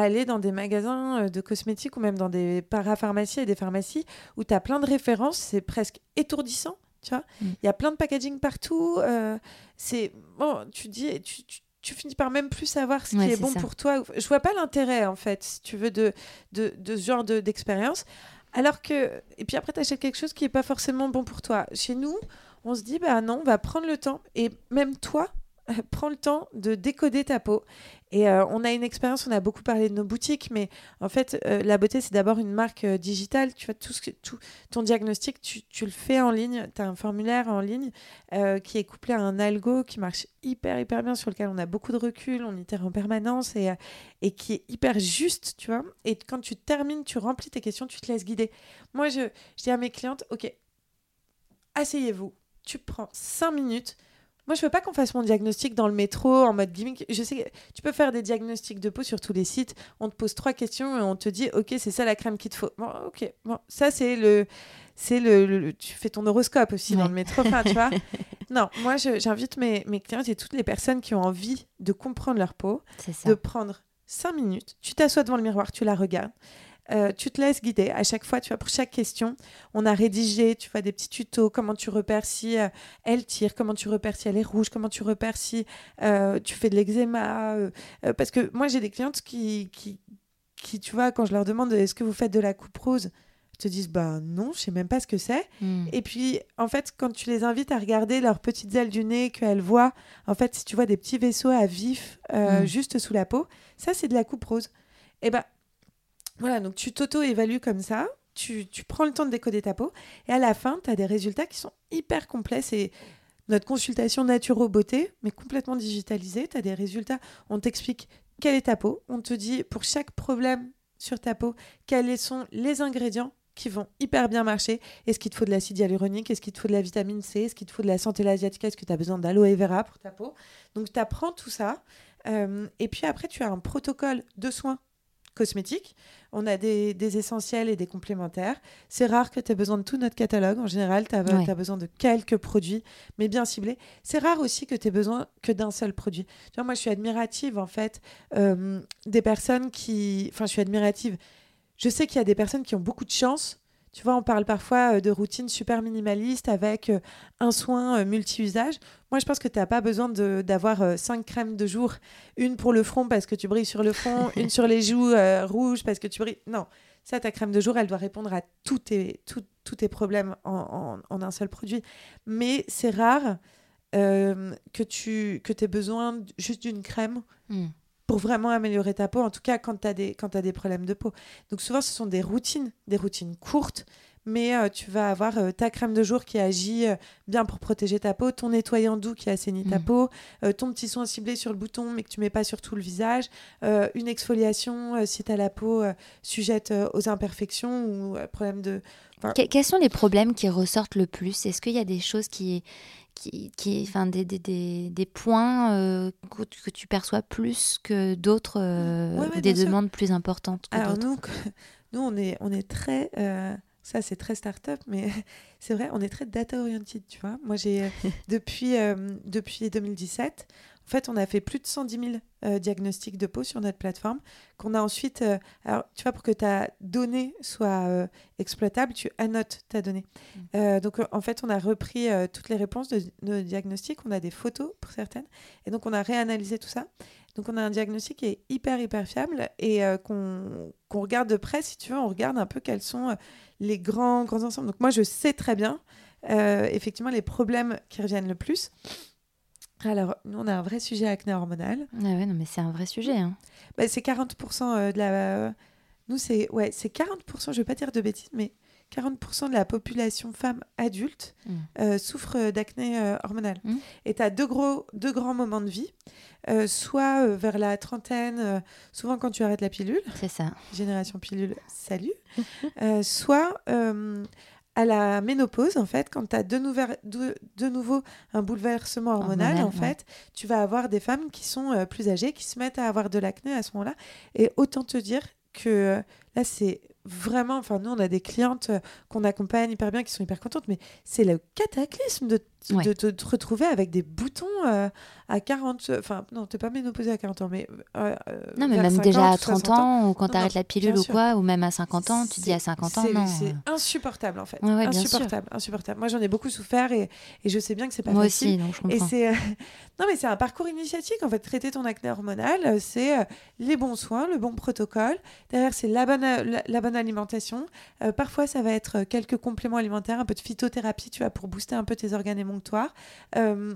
aller dans des magasins de cosmétiques ou même dans des parapharmacies et des pharmacies où tu as plein de références. C'est presque étourdissant. Tu vois, il Mm. y a plein de packaging partout. euh, c'est bon, tu dis, tu, tu, tu finis par même plus savoir ce Ouais, qui est bon ça. pour toi. Je vois pas l'intérêt en fait, si tu veux, de, de, de ce genre de- d'expérience. Alors que, et puis après, tu achètes quelque chose qui est pas forcément bon pour toi. Chez nous, on se dit, bah non, on va prendre le temps. Et même toi, prends le temps de décoder ta peau. Et euh, on a une expérience, on a beaucoup parlé de nos boutiques, mais en fait, euh, la beauté, c'est d'abord une marque euh, digitale. Tu vois, tout, ce que, tout ton diagnostic, tu, le fais en ligne. Tu as un formulaire en ligne qui est couplé à un algo qui marche hyper, hyper bien, sur lequel on a beaucoup de recul, on itère en permanence et, et qui est hyper juste, tu vois. Et quand tu termines, tu remplis tes questions, tu te laisses guider. Moi, je, je dis à mes clientes, OK, asseyez-vous, tu prends cinq minutes. Moi, je veux pas qu'on fasse mon diagnostic dans le métro en mode gimmick. Je sais que tu peux faire des diagnostics de peau sur tous les sites. On te pose trois questions et on te dit, ok, c'est ça la crème qu'il te faut. Bon, ok, bon, ça c'est le, c'est le, tu fais ton horoscope aussi dans le métro, enfin, tu vois. Non, moi, j'invite mes, mes clients et toutes les personnes qui ont envie de comprendre leur peau, de prendre cinq minutes. Tu t'assois devant le miroir, tu la regardes. Euh, tu te laisses guider à chaque fois, tu vois, pour chaque question, on a rédigé, tu vois, des petits tutos, comment tu repères si euh, elle tire, comment tu repères si elle est rouge, comment tu repères si euh, tu fais de l'eczéma? parce que moi, j'ai des clientes qui, qui, qui, tu vois, quand je leur demande est-ce que vous faites de la coupe rose, te disent bah non, je sais même pas ce que c'est. Mm. Et puis, en fait, quand tu les invites à regarder leurs petites ailes du nez qu'elles voient, en fait, si tu vois des petits vaisseaux à vif euh, Mm. juste sous la peau, ça, c'est de la coupe rose. Et ben, voilà, donc tu t'auto-évalues comme ça, tu, prends le temps de décoder ta peau, et à la fin, tu as des résultats qui sont hyper complets. C'est notre consultation naturo-beauté, mais complètement digitalisée. Tu as des résultats, on t'explique quelle est ta peau, on te dit pour chaque problème sur ta peau, quels sont les ingrédients qui vont hyper bien marcher. Est-ce qu'il te faut de l'acide hyaluronique? Est-ce qu'il te faut de la vitamine C? Est-ce qu'il te faut de la santé asiatique? Est-ce que tu as besoin d'aloe vera pour ta peau? Donc, tu apprends tout ça. Euh, et puis après, tu as un protocole de soins cosmétiques. On a des, des essentiels et des complémentaires. C'est rare que tu aies besoin de tout notre catalogue. En général, tu as, Ouais. besoin de quelques produits, mais bien ciblés. C'est rare aussi que tu aies besoin que d'un seul produit. Tu vois, moi, je suis admirative, en fait, euh, des personnes qui... Enfin, je suis admirative. Je sais qu'il y a des personnes qui ont beaucoup de chance. Tu vois, on parle parfois euh, de routines super minimalistes avec euh, un soin euh, multi-usage. Moi, je pense que tu n'as pas besoin d'avoir cinq crèmes de jour. Une pour le front parce que tu brilles sur le front, une sur les joues euh, rouges parce que tu brilles. Non, ça, ta crème de jour, elle doit répondre à tous tes, tous tes problèmes en, en- en un seul produit. Mais c'est rare euh, que tu que aies besoin juste d'une crème Mm. Pour vraiment améliorer ta peau, en tout cas quand tu as, des, quand as des problèmes de peau. Donc souvent, ce sont des routines, des routines courtes, mais euh, tu vas avoir euh, ta crème de jour qui agit euh, bien pour protéger ta peau, ton nettoyant doux qui assainit ta Mhm. peau, ton petit soin ciblé sur le bouton mais que tu mets pas sur tout le visage, une exfoliation si tu as la peau sujette aux imperfections ou problème de... Que- quels sont les problèmes qui ressortent le plus? Est-ce qu'il y a des choses qui, qui, qui enfin, des, des, des, des points euh, que, tu- que tu perçois plus que d'autres, euh, Ouais, ouais, ou des sûr. demandes plus importantes que Alors d'autres nous, nous on, est, on est très... euh, ça, c'est très start-up, mais c'est vrai, on est très data-oriented, tu vois. Moi, j'ai, depuis, depuis 2017, en fait, on a fait plus de 110 000 euh, diagnostics de peau sur notre plateforme, qu'on a ensuite... euh, alors, tu vois, pour que ta donnée soit euh, exploitable, tu annotes ta donnée. Euh, donc, en fait, on a repris toutes les réponses de nos diagnostics, on a des photos pour certaines, et donc on a réanalysé tout ça. Donc, on a un diagnostic qui est hyper, hyper fiable et qu'on regarde de près, si tu veux, on regarde un peu quels sont les grands, grands ensembles. Donc, moi, je sais très bien, effectivement, les problèmes qui reviennent le plus. Alors, nous, on a un vrai sujet acné hormonal. Ah ouais, non, mais c'est un vrai sujet. hein. Bah, c'est 40% euh, de la. Nous, c'est ouais, c'est 40%, je vais pas dire de bêtises, mais 40% de la population femme adulte Mm. euh, souffre euh, d'acné euh, hormonal. Mm. Et tu as deux, gros, deux grands moments de vie, euh, soit vers la trentaine, souvent quand tu arrêtes la pilule, C'est ça. génération pilule, salut, soit à la ménopause, en fait, quand tu as de, de, de nouveau un bouleversement hormonal, Hormonal, en fait, tu vas avoir des femmes qui sont euh, plus âgées, qui se mettent à avoir de l'acné à ce moment-là. Et autant te dire que euh, là, c'est vraiment, enfin, nous, on a des clientes euh, qu'on accompagne hyper bien, qui sont hyper contentes, mais c'est le cataclysme de, Ouais. de, te- te retrouver avec des boutons euh, à 40, enfin, non, t'es pas ménopausée à 40 ans, mais... euh, Non, mais même 50, déjà à 60 30 ans, ou quand Non, tu arrêtes non, la pilule ou quoi, ou même à 50 ans, tu dis à 50 ans, c'est- non. C'est insupportable en fait. Ouais, ouais, insupportable, insupportable. Moi j'en ai beaucoup souffert et, et je sais bien que c'est pas Moi facile. aussi, donc je Et comprends. c'est euh, non mais c'est un parcours initiatique en fait. Traiter ton acné hormonal, c'est les bons soins, le bon protocole. Derrière c'est la bonne la, la bonne alimentation. Euh, parfois ça va être euh, quelques compléments alimentaires, un peu de phytothérapie, tu vois, pour booster un peu tes organes émonctoires. Euh,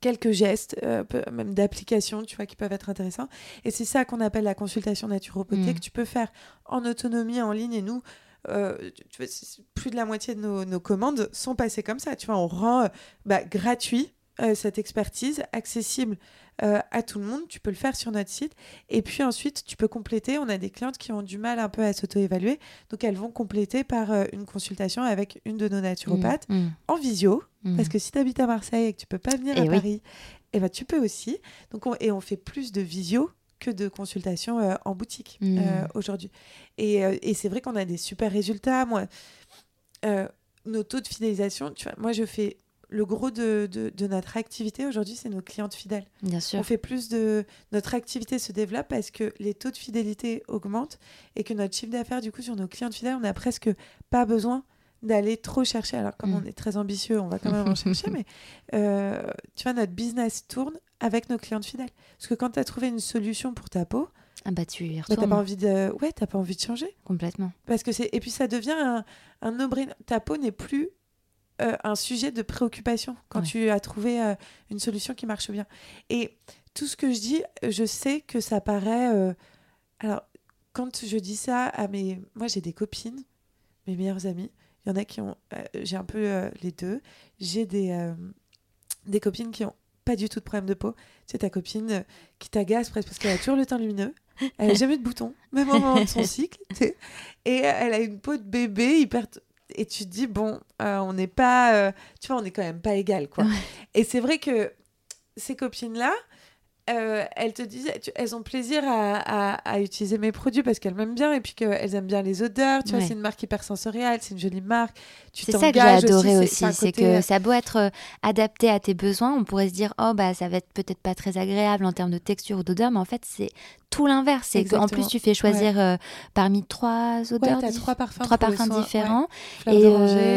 quelques gestes, euh, même d'application, tu vois, qui peuvent être intéressants. Et c'est ça qu'on appelle la consultation naturopathie, Mm. que tu peux faire en autonomie, en ligne. Et nous, euh, tu- vois, plus de la moitié de nos, nos commandes sont passées comme ça. Tu vois, on rend bah, gratuit euh, cette expertise, accessible euh, à tout le monde. Tu peux le faire sur notre site. Et puis ensuite, tu peux compléter. On a des clientes qui ont du mal un peu à s'auto-évaluer. Donc, elles vont compléter par euh, une consultation avec une de nos naturopathes Mm, mm, en visio. mm. Parce que si tu habites à Marseille et que tu peux pas venir Eh à oui. Paris, eh ben, tu peux aussi. Donc on, et on fait plus de visio que de consultations euh, en boutique euh, aujourd'hui. Et, euh, et c'est vrai qu'on a des super résultats. Moi, nos taux de fidélisation, tu vois, moi je fais le gros de, de, de notre activité aujourd'hui, c'est nos clientes fidèles. Bien On sûr. fait plus de notre activité se développe parce que les taux de fidélité augmentent et que notre chiffre d'affaires du coup sur nos clientes fidèles, on n'a presque pas besoin d'aller trop chercher. Alors comme Mm. on est très ambitieux, on va quand même en chercher, mais euh, tu vois notre business tourne avec nos clientes fidèles. Parce que quand tu as trouvé une solution pour ta peau, Ah bah tu y bah, t'as retournes pas envie de ouais, t'as pas envie de changer complètement. parce que c'est et puis ça devient un, un no-brainer. Ta peau n'est plus euh, un sujet de préoccupation quand Ouais. tu as trouvé euh, une solution qui marche bien. Et tout ce que je dis, je sais que ça paraît. euh, Alors, quand je dis ça à mes. Moi, j'ai des copines, mes meilleures amies. Il y en a qui ont. j'ai un peu les deux. J'ai des, des copines qui ont pas du tout de problème de peau. C'est ta copine qui t'agace presque parce qu'elle a toujours le teint lumineux. Elle n'a jamais de boutons, même au moment de son cycle. Et elle a une peau de bébé hyper. Et tu te dis, bon, euh, on n'est pas. euh, tu vois, on est quand même pas égal, quoi. Ouais. Et c'est vrai que ces copines-là, euh, elles te disent, tu- elles ont plaisir à, à- à utiliser mes produits parce qu'elles m'aiment bien et puis qu'elles aiment bien les odeurs. Tu vois, Ouais. c'est une marque hyper sensorielle, c'est une jolie marque. Tu C'est ça que j'ai adoré aussi, c'est côté, euh, que ça beau être euh, adapté à tes besoins, on pourrait se dire oh bah ça va être peut-être pas très agréable en termes de texture ou d'odeur, mais en fait c'est tout l'inverse. C'est Exactement. plus tu fais choisir parmi trois Ouais, odeurs, t'as dif- trois parfums. trois pour le parfums soin, ouais. différents et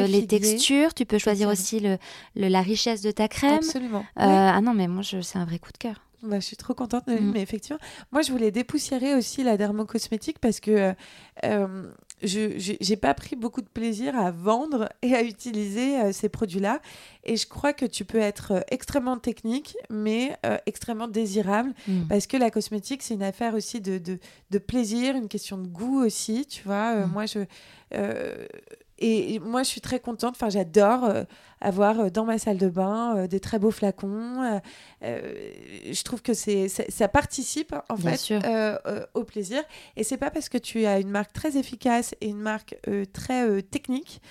les figuier. textures. Tu peux choisir Exactement. aussi le, le- la richesse de ta crème. Absolument. Ah non mais moi c'est un vrai coup de cœur. Bah, je suis trop contente de Mm. mais effectivement, moi je voulais dépoussiérer aussi la dermocosmétique parce que euh, euh, je n'ai pas pris beaucoup de plaisir à vendre et à utiliser euh, ces produits-là. Et je crois que tu peux être euh, extrêmement technique, mais extrêmement désirable. Mm. Parce que la cosmétique, c'est une affaire aussi de, de, de plaisir, une question de goût aussi, tu vois. Mm. Moi, je... et, moi, je suis très contente. Enfin, j'adore euh, avoir euh, dans ma salle de bain euh, des très beaux flacons. Euh, je trouve que c'est ça, ça participe en Bien fait au plaisir. Et c'est pas parce que tu as une marque très efficace et une marque très technique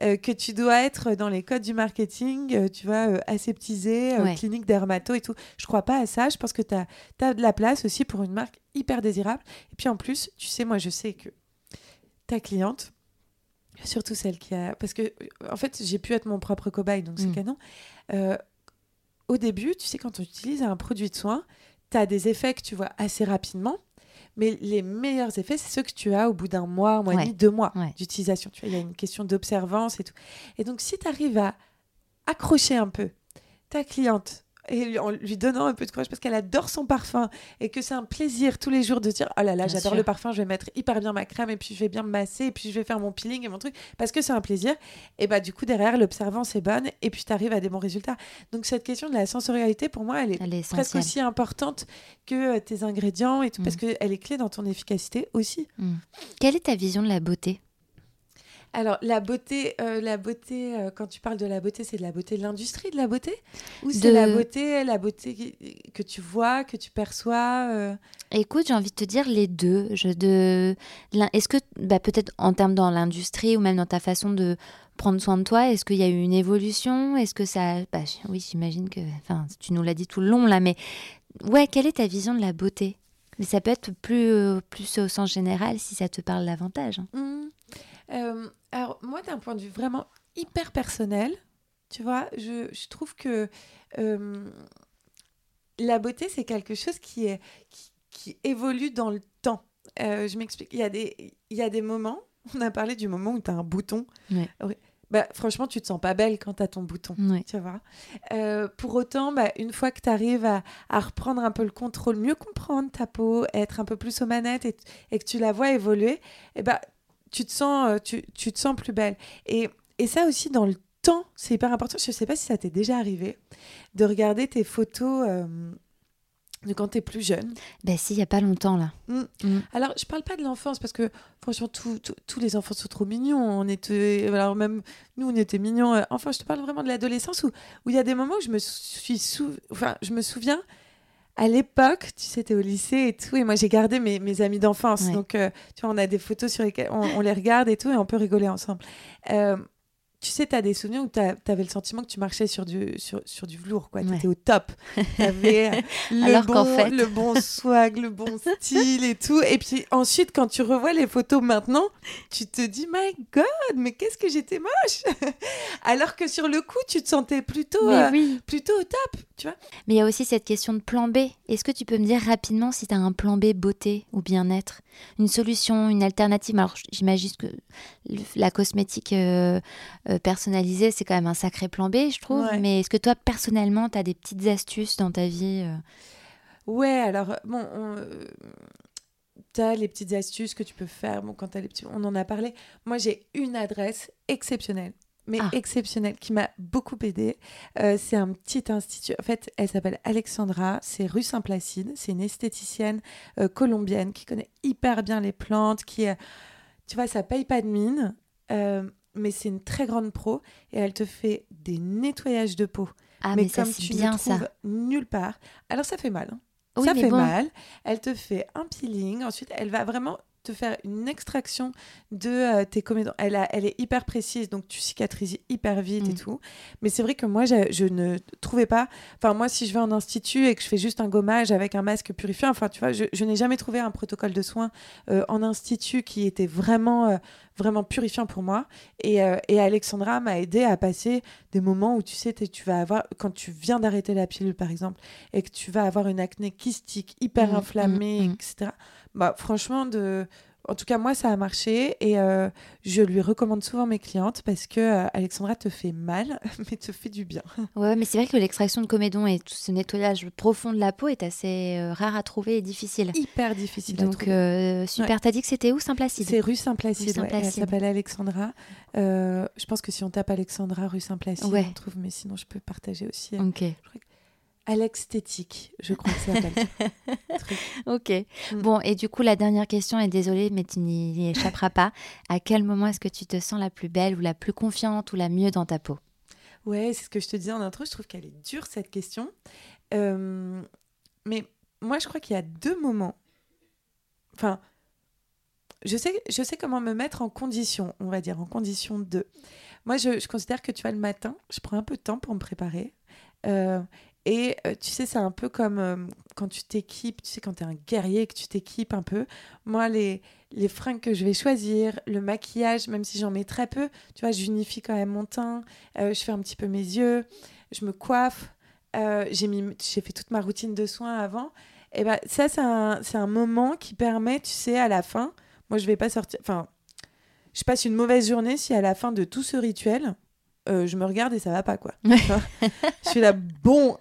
que tu dois être dans les codes du marketing, tu vois, aseptisé, Ouais. clinique dermato et tout. Je crois pas à ça. Je pense que tu as, de la place aussi pour une marque hyper désirable. Et puis en plus, tu sais, moi, je sais que ta cliente, surtout celle qui a. Parce que, en fait, j'ai pu être mon propre cobaye, donc c'est Mm. canon. Euh, au début, tu sais, quand on utilise un produit de soin, tu as des effets que tu vois assez rapidement. Mais les meilleurs effets, c'est ceux que tu as au bout d'un mois, un mois Ouais. et demi, deux mois Ouais. d'utilisation. Tu vois, il y a une question d'observance et tout. Et donc, si tu arrives à accrocher un peu ta cliente et lui- en lui donnant un peu de courage parce qu'elle adore son parfum et que c'est un plaisir tous les jours de dire oh là là j'adore le parfum je vais mettre hyper bien ma crème et puis je vais bien me masser et puis je vais faire mon peeling et mon truc parce que c'est un plaisir. Et bah du coup derrière l'observance est bonne et puis tu arrives à des bons résultats. Donc cette question de la sensorialité pour moi elle est Elle est presque aussi importante que euh, tes ingrédients et tout Mm. parce qu'elle est clé dans ton efficacité aussi. Mm. Quelle est ta vision de la beauté? Alors la beauté euh, la beauté euh, quand tu parles de la beauté c'est de la beauté de l'industrie de la beauté? Ou c'est De- la beauté la beauté que tu vois que tu perçois euh, Écoute, j'ai envie de te dire les deux. Je de est-ce que bah, peut-être en termes dans l'industrie ou même dans ta façon de prendre soin de toi, est-ce qu'il y a eu une évolution? Est-ce que ça bah, oui, j'imagine que enfin, tu nous l'as dit tout le long là mais ouais, quelle est ta vision de la beauté? Mais ça peut être plus plus au sens général si ça te parle davantage. hein. Euh, alors, moi, d'un point de vue vraiment hyper personnel, tu vois, je, je trouve que euh, la beauté, c'est quelque chose qui, est, qui, qui évolue dans le temps. Euh, je m'explique. Il y, a des, il y a des moments, on a parlé du moment où tu as un bouton. Ouais. Oui. Bah, franchement, tu te sens pas belle quand tu as ton bouton. Ouais. Tu vois. Euh, pour autant, bah, une fois que tu arrives à, à reprendre un peu le contrôle, mieux comprendre ta peau, être un peu plus aux manettes et, et que tu la vois évoluer, eh bah, tu, te sens, euh, tu, tu te sens plus belle. Et, et ça aussi, dans le temps, c'est hyper important. Je sais pas si ça t'est déjà arrivé de regarder tes photos euh, de quand tu es plus jeune. Ben si, il y a pas longtemps là. Mm. Mm. Alors, je parle pas de l'enfance parce que franchement, tout- tout- tous les enfants sont trop mignons. On était, alors même nous, on était mignons. euh, Enfin, je te parle vraiment de l'adolescence où où il y a des moments où je me suis sou... enfin, je me souviens à l'époque, tu sais, t'es au lycée et tout, et moi j'ai gardé mes, mes amis d'enfance. Ouais. Donc, euh, tu vois, on a des photos sur lesquelles on, on les regarde et tout, et on peut rigoler ensemble. Euh, tu sais, tu as des souvenirs où tu avais le sentiment que tu marchais sur du, sur, sur du velours, quoi. Tu Ouais. étais au top. Tu avais le, Alors bon, fait- le bon swag, le bon style et tout. Et puis ensuite, quand tu revois les photos maintenant, tu te dis, my God, mais qu'est-ce que j'étais moche Alors que sur le coup, tu te sentais plutôt, euh, oui. plutôt au top, tu vois. Mais il y a aussi cette question de plan B. Est-ce que tu peux me dire rapidement si tu as un plan B beauté ou bien-être? Une solution, une alternative? Alors j'imagine que la cosmétique euh, euh, personnalisée, c'est quand même un sacré plan B, je trouve. Ouais. Mais est-ce que toi, personnellement, tu as des petites astuces dans ta vie euh? Ouais, alors, bon, on, t'as les petites astuces que tu peux faire. Bon, quand t'as les petits... On en a parlé. Moi, j'ai une adresse exceptionnelle, mais Ah. exceptionnelle, qui m'a beaucoup aidée. Euh, c'est un petit institut. En fait, elle s'appelle Alexandra. C'est rue Saint-Placide. C'est une esthéticienne euh, colombienne qui connaît hyper bien les plantes, qui est... Tu vois, ça paye pas de mine. euh, mais c'est une très grande pro et elle te fait des nettoyages de peau Ah, mais, mais, ça, comme c'est tu bien ne ça. trouves nulle part. Alors ça fait mal. hein. Oui, ça fait bon. mal. Elle te fait un peeling. Ensuite, elle va vraiment te faire une extraction de euh, tes comédons. Elle, a- elle est hyper précise, donc tu cicatrises hyper vite et Mm. tout. Mais c'est vrai que moi, je, ne trouvais pas... Enfin, moi, si je vais en institut et que je fais juste un gommage avec un masque purifiant, enfin, tu vois, je, je n'ai jamais trouvé un protocole de soins euh, en institut qui était vraiment, euh, vraiment purifiant pour moi. Et, euh, et Alexandra m'a aidé à passer des moments où tu sais, tu vas avoir, quand tu viens d'arrêter la pilule par exemple, et que tu vas avoir une acné kystique, hyper Mhm, inflammée, mhm, mhm. etc. Bah, franchement, de... en tout cas, moi, ça a marché et euh, je lui recommande souvent mes clientes parce que euh, Alexandra te fait mal, mais te fait du bien. Ouais, mais c'est vrai que l'extraction de comédon et tout ce nettoyage profond de la peau est assez euh, rare à trouver et difficile. Hyper difficile Donc, super. T'as dit que c'était où Saint-Placide? C'est rue Saint-Placide. Rue ouais. Elle s'appelle Alexandra. Je pense que si on tape Alexandra rue Saint-Placide, Ouais. on trouve, mais sinon je peux partager aussi. Ok. Alexthétique, je crois que ça s'appelle. Ok. Mm. Bon, et du coup, la dernière question, et désolée, mais tu n'y échapperas pas. À quel moment est-ce que tu te sens la plus belle ou la plus confiante ou la mieux dans ta peau? Ouais, c'est ce que je te disais en intro. Je trouve qu'elle est dure cette question. Euh, mais moi, je crois qu'il y a deux moments. Enfin, je sais, je sais comment me mettre en condition, on va dire, en condition de. Moi, je, je considère que tu vois, le matin, je prends un peu de temps pour me préparer. Euh, et euh, tu sais, c'est un peu comme euh, quand tu t'équipes, tu sais, quand tu es un guerrier que tu t'équipes un peu. Moi, les, les fringues que je vais choisir, le maquillage, même si j'en mets très peu, tu vois, j'unifie quand même mon teint, euh, je fais un petit peu mes yeux, je me coiffe, j'ai fait toute ma routine de soins avant. Et ben ça, c'est un, c'est un moment qui permet, tu sais, à la fin, moi, je vais pas sortir, enfin, je passe une mauvaise journée si à la fin de tout ce rituel, euh, je me regarde et ça va pas, quoi. Je suis là, bon.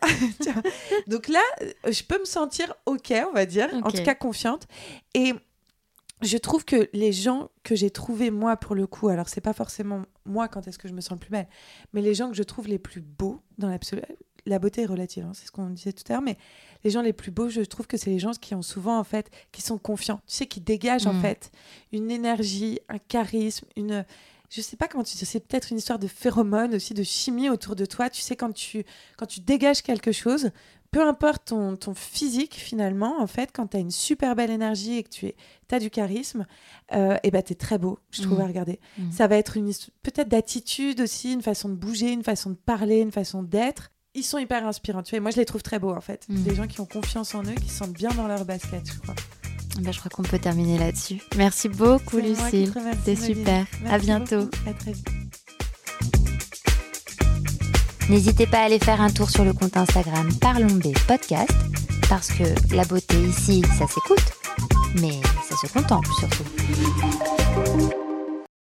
Donc là, euh, je peux me sentir OK, on va dire, en tout cas confiante. Et je trouve que les gens que j'ai trouvés, moi, pour le coup, alors c'est pas forcément moi quand est-ce que je me sens le plus belle, mais les gens que je trouve les plus beaux dans l'absolu, la beauté est relative, hein, c'est ce qu'on disait tout à l'heure, mais les gens les plus beaux, je trouve que c'est les gens qui ont souvent, en fait, qui sont confiants, tu sais, qui dégagent, en Mm. fait, une énergie, un charisme, une... Je sais pas comment tu dis, c'est peut-être une histoire de phéromones aussi, de chimie autour de toi. Tu sais, quand tu, quand tu dégages quelque chose, peu importe ton, ton physique finalement, en fait, quand tu as une super belle énergie et que tu as du charisme, euh, et ben tu es très beau, je trouve, Mhm. à regarder. Mhm. Ça va être une peut-être d'attitude aussi, une façon de bouger, une façon de parler, une façon d'être. Ils sont hyper inspirants. Tu vois, et moi, je les trouve très beaux, en fait. Mhm. Des gens qui ont confiance en eux, qui se sentent bien dans leur basket, je crois. Bah, Je crois qu'on peut terminer là-dessus. Merci beaucoup, C'est Lucille. Nadine. super. à Merci bientôt. beaucoup. À très vite. N'hésitez pas à aller faire un tour sur le compte Instagram Parlons B Podcast, parce que la beauté ici, ça s'écoute, mais ça se contemple surtout.